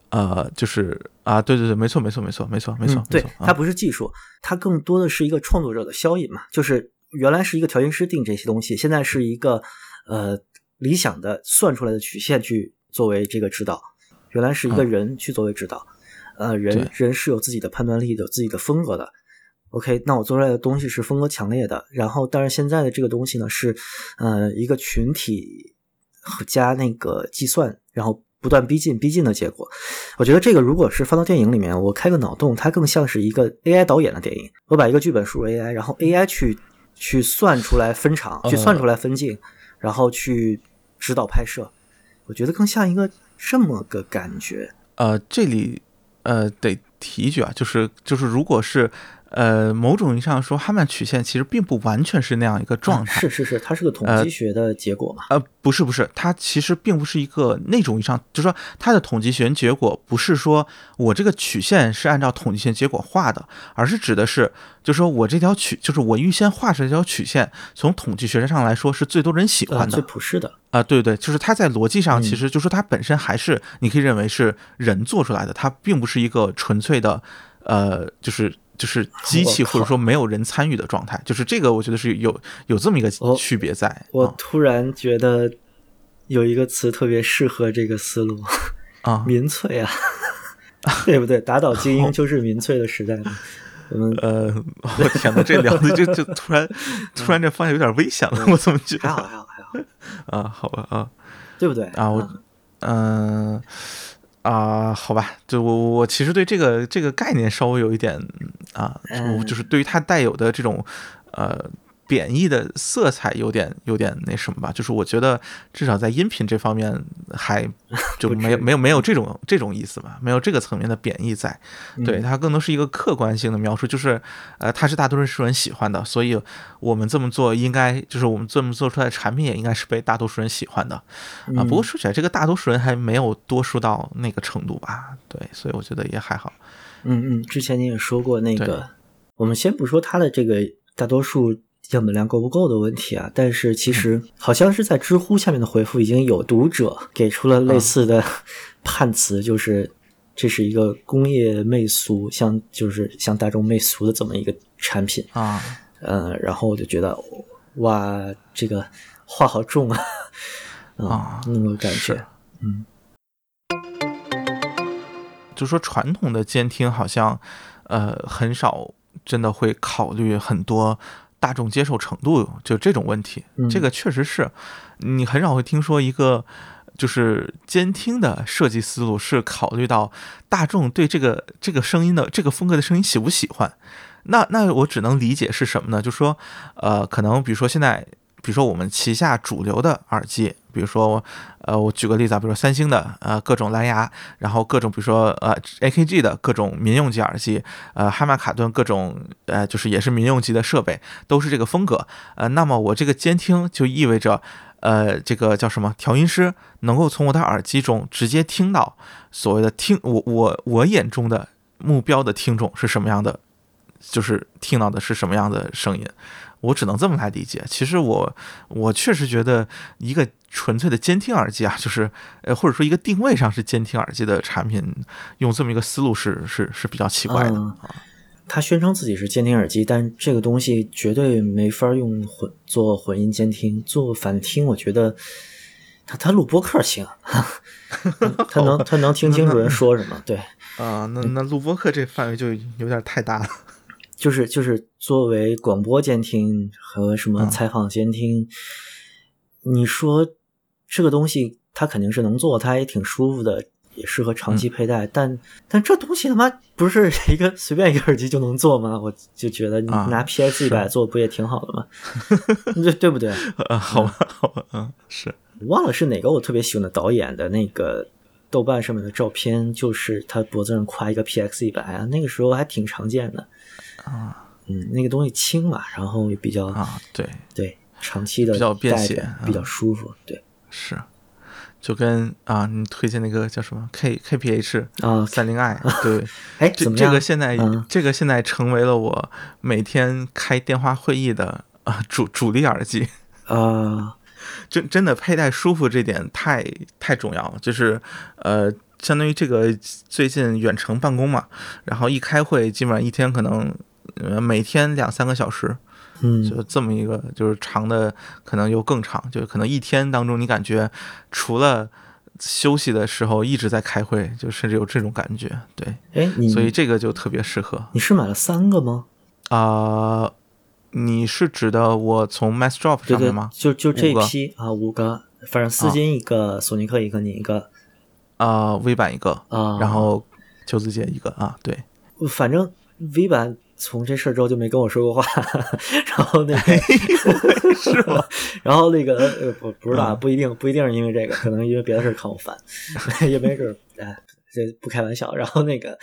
呃，就是啊，对对对，没错没错没错没错没错，嗯、对，它啊不是技术，它更多的是一个创作者的消引嘛，就是原来是一个调音师定这些东西，现在是一个呃理想的算出来的曲线去作为这个指导，原来是一个嗯人去作为指导，呃，人人是有自己的判断力的，有自己的风格的。OK，那我做出来的东西是风格强烈的，然后但是现在的这个东西呢是，呃，一个群体加那个计算，然后不断逼近逼近的结果。我觉得这个如果是放到电影里面，我开个脑洞，它更像是一个 AI 导演的电影。我把一个剧本输入 AI，然后 AI 去去算出来分场，去算出来分镜，然后去指导拍摄。我觉得更像一个这么个感觉。呃，这里呃得提一句啊，就是就是如果是呃某种意义上说，哈曼曲线其实并不完全是那样一个状态。啊是是是，它是个统计学的结果嘛？呃，不是不是，它其实并不是一个那种意义上，就是说它的统计学结果不是说我这个曲线是按照统计学结果画的，而是指的是，就是说我这条曲，就是我预先画出来这条曲线，从统计学上来说是最多人喜呃欢的最普适的。啊、对对，就是它在逻辑上，嗯其实就是它本身还是你可以认为是人做出来的，它并不是一个纯粹的，呃，就是就是机器或者说没有人参与的状态，就是这个我觉得是有有这么一个区别在。啊我突然觉得有一个词特别适合这个思路，啊，[laughs] 民粹啊，[laughs] 对不对？打倒精英就是民粹的时代嘛。[laughs] 我们呃，我天哪，这聊的就就突然突然这方向有点危险了，我怎么觉得还好还好还好，啊？好吧啊对不对？啊，我嗯啊，好吧，就我我其实对这个这个概念稍微有一点啊，就是对于它带有的这种呃。贬义的色彩有点有点那什么吧，就是我觉得至少在音频这方面还 [laughs] 就没有没有没有这种这种意思吧，没有这个层面的贬义在。对，嗯它更多是一个客观性的描述，就是呃，它是大多数人喜欢的，所以我们这么做应该就是我们这么做出来的产品也应该是被大多数人喜欢的啊。嗯不过说起来，这个大多数人还没有多数到那个程度吧？对，所以我觉得也还好。嗯嗯，之前你也说过那个，我们先不说它的这个大多数样本量够不够的问题啊，但是其实嗯好像是在知乎下面的回复已经有读者给出了类似的判词，就是这是一个工业媚俗，像就是像大众媚俗的这么一个产品。啊，呃，然后我就觉得哇，这个话好重啊，[laughs] 嗯啊那种感觉。嗯。就说传统的监听好像呃很少真的会考虑很多大众接受程度就这种问题，嗯这个确实是你很少会听说一个。就是监听的设计思路是考虑到大众对这个这个声音的这个风格的声音喜不喜欢，那那我只能理解是什么呢？就说呃，可能比如说现在，比如说我们旗下主流的耳机，比如说呃，我举个例子啊，比如说三星的呃各种蓝牙，然后各种比如说呃 AKG 的各种民用级耳机，呃哈曼卡顿各种呃就是也是民用级的设备，都是这个风格。呃，那么我这个监听就意味着。呃，这个叫什么？调音师能够从我的耳机中直接听到所谓的听我我我眼中的目标的听众是什么样的，就是听到的是什么样的声音，我只能这么来理解。其实我我确实觉得一个纯粹的监听耳机啊，就是呃或者说一个定位上是监听耳机的产品，用这么一个思路是是是比较奇怪的。嗯他宣称自己是监听耳机，但这个东西绝对没法用混做混音监听，做反听，我觉得他他录播客行，[laughs] 他能他能听清楚人说什么，对，啊，那那录播客这范围就有点太大了。就是就是作为广播监听和什么嗯采访监听，你说这个东西它肯定是能做，它也挺舒服的，也适合长期佩戴。但但这东西他妈不是一个随便一个耳机就能做吗？我就觉得你啊拿 PX 一百做不也挺好的吗？[laughs] 对对不对？[laughs] 啊，好吧，好吧，嗯，是，我忘了是哪个我特别喜欢的导演的那个豆瓣上面的照片，就是他脖子上挎一个 PX 一百啊，那个时候还挺常见的啊。嗯，那个东西轻嘛，然后也比较啊，对，对，长期的比较便携比较嗯舒服。对是，就跟啊，你推荐那个叫什么 K KPH 啊，三零 i，[laughs] 对，哎，这这怎么样？个现在、嗯这个现在成为了我每天开电话会议的啊主主力耳机。[laughs] 啊，真真的佩戴舒服这点太太重要了，就是呃，相当于这个最近远程办公嘛，然后一开会，基本上一天可能呃每天两三个小时，嗯，就这么一个就是长的，可能又更长，就可能一天当中你感觉除了休息的时候一直在开会，就甚至有这种感觉，对，哎，你所以这个就特别适合你是买了三个吗？啊、你是指的我从 Mass 对上面吗？，就就这批啊，五个，反正丝巾一个，索尼克一个，你一个啊、，V 版一个，啊，然后秋子姐一个啊，对，反正 V 版从这事儿之后就没跟我说过话，[laughs] 然后那个 [laughs] 是吗？[laughs] 然后那个呃不不知道啊，不一定不一定是因为这个，可能因为别的事儿看我烦，也没准儿哎，这不开玩笑。然后那个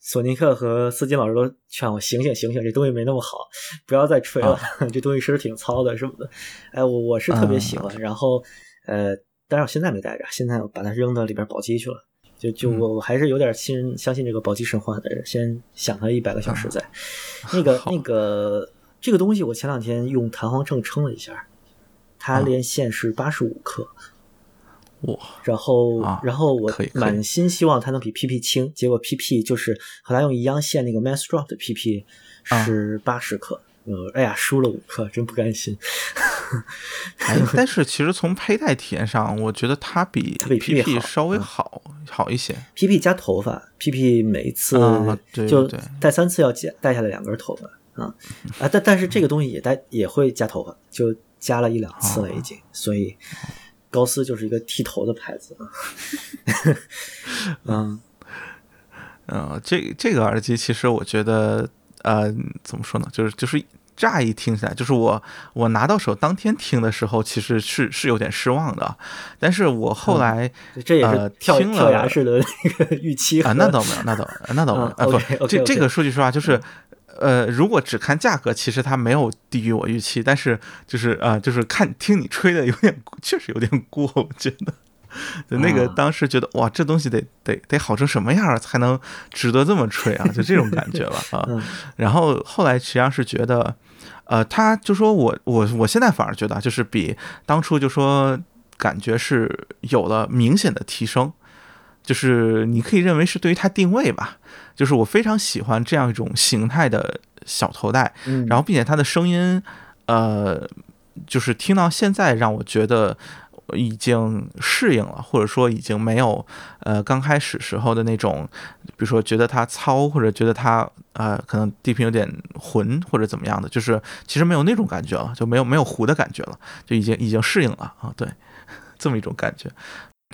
索尼克和斯金老师都劝我醒醒醒醒，这东西没那么好，不要再吹了，这东西是挺糙的什么的。哎，我我是特别喜欢，然后呃，但是我现在没带着，现在我把它扔到里边宝鸡去了。就就我我还是有点信相信这个宝鸡神话的，先想它一百个小时在。那个那个这个东西，我前两天用弹簧秤称了一下，它啊连线是八十五克，哇，然后啊然后我满心希望它能比 PP 轻，结果 PP 就是和它用一样线那个 Mass Drop 的 PP 啊是八十克。呃，哎呀，输了五克，真不甘心。[laughs] 哎，但是其实从佩戴体验上，我觉得它比它比 PP 稍微嗯好好一些。PP 加头发，PP 每一次就戴三次要剪戴下来两根头发啊啊！但但是这个东西也戴也会加头发，就加了一两次了已经，所以高斯就是一个剃头的牌子啊。[laughs] 嗯呃，这这个耳机其实我觉得，呃，怎么说呢，就是就是乍一听起来，就是我我拿到手当天听的时候，其实是是有点失望的，但是我后来这也呃是跳、听了跳崖式的那个预期啊，和那倒没有，那倒那倒没有，啊啊不这这个说句实话，就是。呃，如果只看价格，其实它没有低于我预期，但是就是啊、呃就是看听你吹的有点，[laughs] 确实有点过，我觉得。就那个啊当时觉得哇，这东西得得得好成什么样儿才能值得这么吹啊？就这种感觉了啊。[laughs] 嗯然后后来实际上是觉得，呃，他就说我我我现在反而觉得啊，就是比当初就说感觉是有了明显的提升，就是你可以认为是对于它定位吧，就是我非常喜欢这样一种形态的小头戴，嗯，然后并且它的声音，呃，就是听到现在让我觉得已经适应了，或者说已经没有呃刚开始时候的那种，比如说觉得它糙，或者觉得它呃可能地平有点浑或者怎么样的，就是其实没有那种感觉了，就没有没有糊的感觉了，就已经已经适应了啊，对，这么一种感觉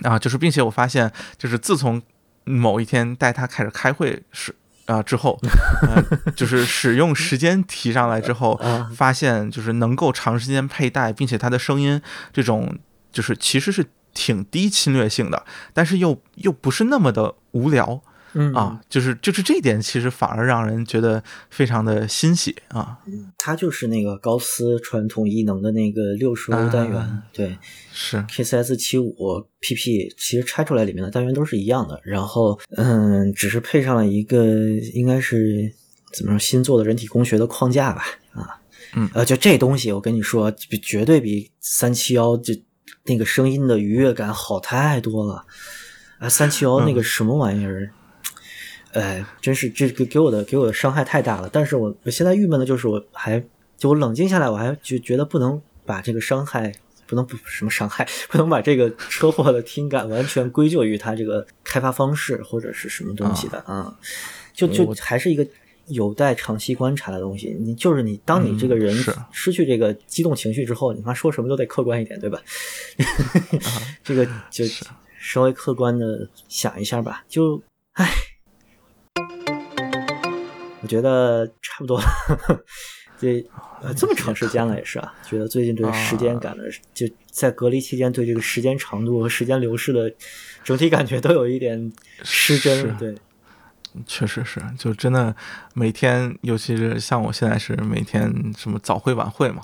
啊，就是并且我发现，就是自从某一天带它开始开会时。啊，之后，呃，[laughs] 就是使用时间提上来之后，啊发现就是能够长时间佩戴，并且它的声音这种就是其实是挺低侵略性的，但是又又不是那么的无聊嗯。啊，就是就是这一点其实反而让人觉得非常的欣喜啊，它就是那个高斯传统异能的那个六十欧单元，啊对是。KCS 七五 PP，其实拆出来里面的单元都是一样的，然后嗯，只是配上了一个应该是怎么说新做的人体工学的框架吧，啊，嗯。呃，就这东西我跟你说，比绝对比三七幺这那个声音的愉悦感好太多了，啊，三七幺那个什么玩意儿。哎，真是这个给我的给我的伤害太大了。但是我我现在郁闷的就是，我还就我冷静下来，我还觉觉得不能把这个伤害，不能不什么伤害，[laughs] 不能把这个车祸的听感完全归咎于它这个开发方式或者是什么东西的啊。就就还是一个有待长期观察的东西。你就是你，当你这个人失去这个激动情绪之后，你妈说什么都得客观一点，对吧？[laughs] 这个就稍微客观的想一下吧。就唉，我觉得差不多了。[laughs] 这呃这么长时间了也是啊，觉得最近对时间感的，就在隔离期间对这个时间长度和时间流逝的整体感觉都有一点失真。是对，确实是，就真的每天，尤其是像我现在是每天什么早会晚会嘛，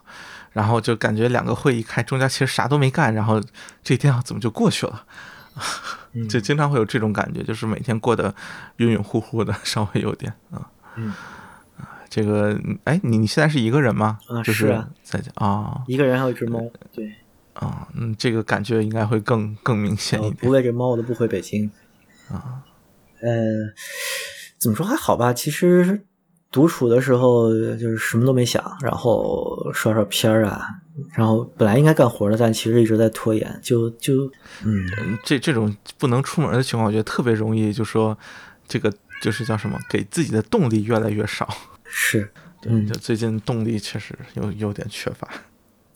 然后就感觉两个会一开，中间其实啥都没干，然后这一天怎么就过去了？[laughs] 嗯就经常会有这种感觉，就是每天过得晕晕乎乎的，[laughs] 稍微有点啊。嗯这个，哎，你你现在是一个人吗？啊就是啊在家啊一个人还有一只猫，对，啊，嗯，这个感觉应该会更更明显我一点不喂这猫我都不回北京。啊。呃，怎么说还好吧？其实独处的时候就是什么都没想，然后刷刷片儿啊，然后本来应该干活的，但其实一直在拖延，就就嗯，嗯这这种不能出门的情况，我觉得特别容易，就说这个就是叫什么，给自己的动力越来越少。是，嗯就，最近动力确实有有点缺乏。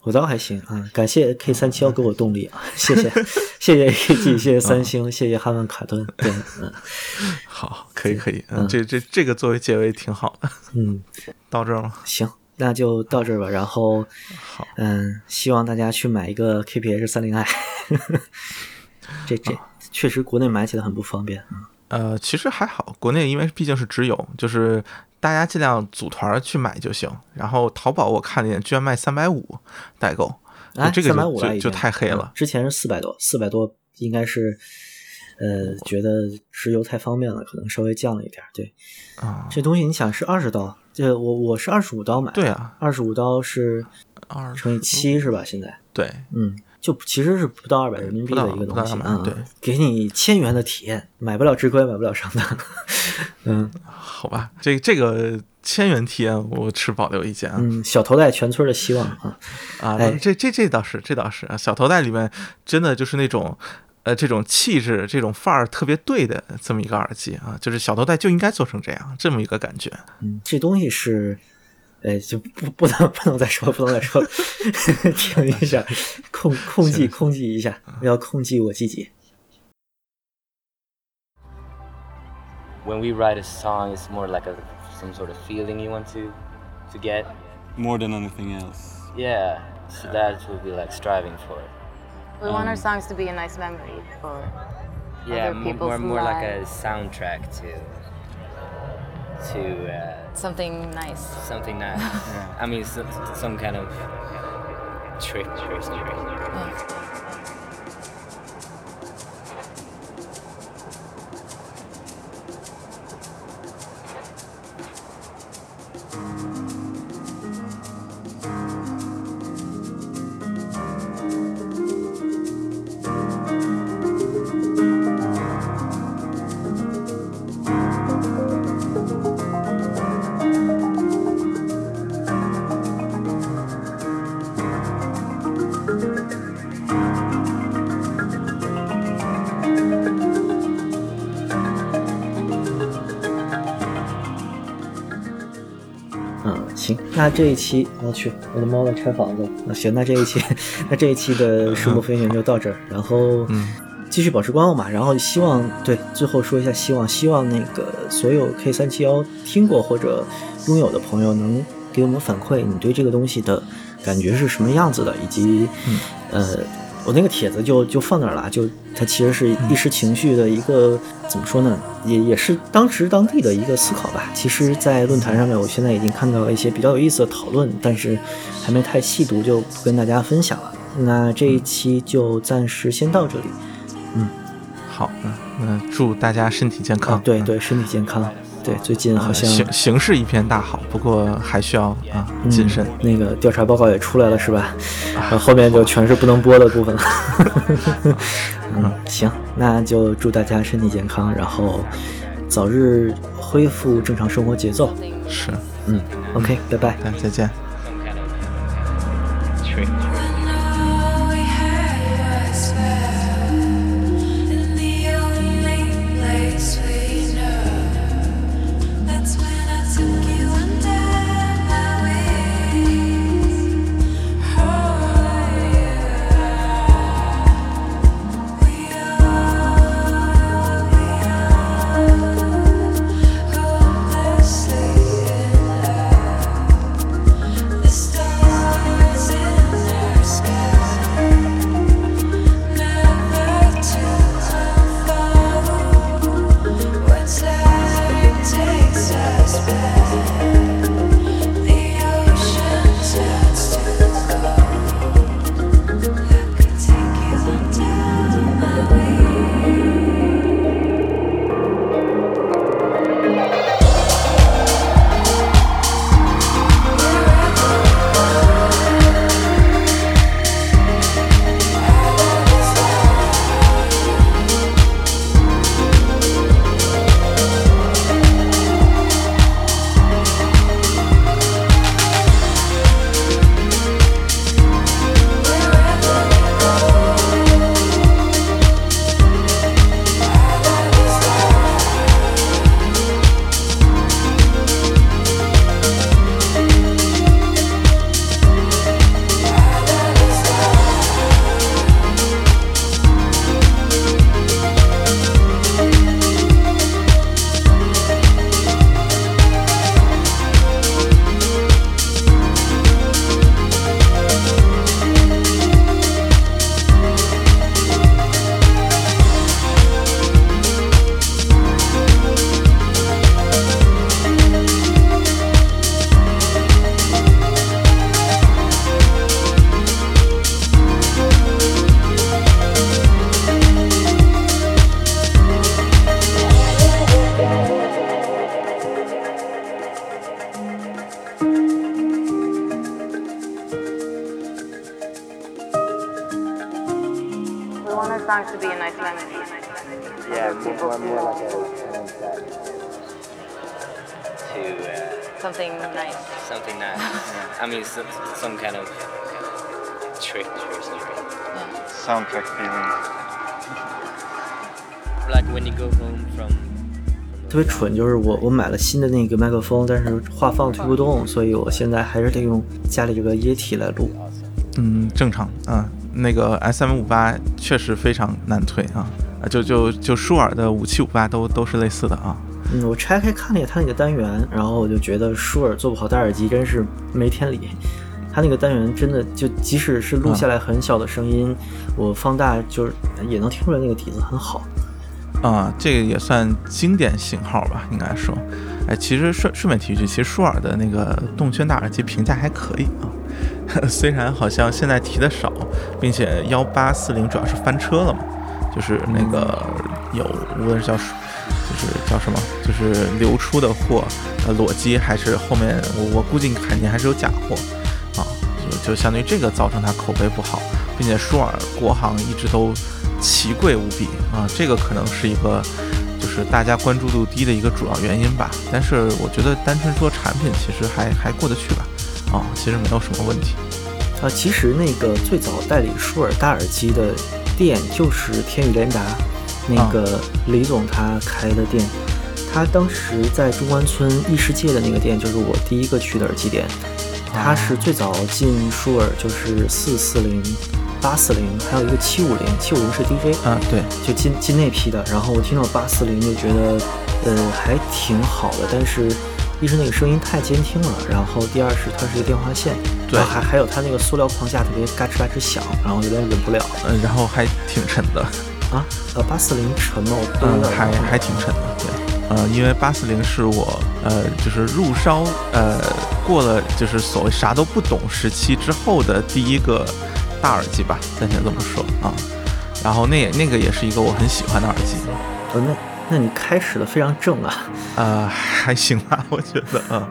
我倒还行啊，感谢 K 三七幺给我动力啊，[laughs] 谢谢，谢谢 A G，谢谢三星，谢谢哈曼卡顿，对，嗯 [laughs] 好，可以可以，嗯，这这这个作为结尾挺好的。嗯，[laughs] 到这儿了，行，那就到这儿吧。然后，好，嗯，希望大家去买一个 KPH 三零 i，这这确实国内买起来很不方便。嗯呃，其实还好，国内因为毕竟是直邮，就是大家尽量组团去买就行。然后淘宝我看了一眼，居然卖三百五代购，哎，这个就太黑了嗯。之前是四百多，四百多应该是，呃，觉得直邮太方便了，可能稍微降了一点。对，啊。这东西你想是二十刀，这我我是二十五刀买的，对啊，二十五刀是二乘以七是吧？现在，对，嗯，就其实是不到二百人民币的一个东西不到不到200啊，对给你千元的体验，买不了吃亏，买不了上当。[laughs] 嗯好吧，这这个千元体验我持保留意见啊。嗯，小头戴全村的希望啊，啊，哎这这这倒是，这倒是啊。小头戴里面真的就是那种，呃，这种气质、这种范儿特别对的这么一个耳机啊，就是小头戴就应该做成这样，这么一个感觉。嗯，这东西是，呃，就不不能不能再说，不能再说了，停一下，控控制控制一下，要控制我自己。 when we [laughs] write a song, it's more like a some sort of feeling you want to to get. more than anything else. Yeah, so that would be like striving for it. We want our songs to be a nice memory for Yeah, other more people's more, more like a lives. soundtrack to to uh, something nice. something nice. [laughs] I mean, some, some kind of trick, trick, trick. Yeah. 那这一期我去，我的猫在拆房子。那行，那这一期，[laughs] 那这一期的树木飞行就到这儿，然后继续保持观望吧。然后希望对最后说一下希望，希望那个所有 K 三七幺听过或者拥有的朋友能给我们反馈你对这个东西的感觉是什么样子的，以及、呃，我那个帖子就就放那儿了，就它其实是一时情绪的一个、怎么说呢，也也是当时当地的一个思考吧。其实，在论坛上面，我现在已经看到了一些比较有意思的讨论，但是还没太细读，就不跟大家分享了。那这一期就暂时先到这里。嗯好，嗯，那祝大家身体健康。啊，对嗯对，身体健康。对，最近好像、形形势一片大好，不过还需要啊谨慎。嗯。那个调查报告也出来了，是吧？然后后面就全是不能播的部分了。[laughs] 嗯，行，那就祝大家身体健康，然后早日恢复正常生活节奏。是，嗯，OK，拜拜。大家再见。Trick or something. Soundtrack feeling. Like when you go home from. 特别蠢，就是我我买了新的那个麦克风，但是话放推不动，所以我现在还是得用家里这个液体来录。嗯，正常啊。那个 S M 五八确实非常难推啊，啊就就就舒尔的五七五八都都是类似的啊。嗯，我拆开看了一眼它那个单元，然后我就觉得舒尔做不好戴耳机真是没天理。它那个单元真的就即使是录下来很小的声音，我放大就是也能听出来那个底子很好。啊，这个也算经典型号吧，应该说。哎，其实顺顺便提一句，其实舒尔的那个动圈大耳机评价还可以啊，[laughs] 虽然好像现在提的少，并且幺八四零主要是翻车了嘛，就是那个有无论是叫就是叫什么，就是流出的货，呃，裸机还是后面我我估计肯定还是有假货啊，就就相当于这个造成它口碑不好，并且舒尔国行一直都奇贵无比啊，这个可能是一个就是大家关注度低的一个主要原因吧。但是我觉得单纯说产品，其实还还过得去吧，啊，其实没有什么问题。呃，其实那个最早代理舒尔大耳机的店就是天宇联达，那个李总他开的店。他当时在中关村异世界的那个店，就是我第一个去的耳机店。他是最早进舒尔，就是四四零、八四零，还有一个七五零，七五零是 DJ，啊，对，就进进那批的。然后我听到八四零就觉得，呃，还挺好的，但是一是那个声音太监听了，然后第二是它是一个电话线，对还还有它那个塑料框架特别嘎吱嘎吱响，然后有点忍不了嗯，然后还挺沉的，啊。呃，八四零沉吗？我都有嗯，还还挺沉的，对。呃，因为八四零是我呃，就是入烧呃，过了就是所谓啥都不懂时期之后的第一个大耳机吧，暂且这么说啊。然后那也那个也是一个我很喜欢的耳机，呃，那那你开始的非常正啊。呃，还行吧，我觉得，嗯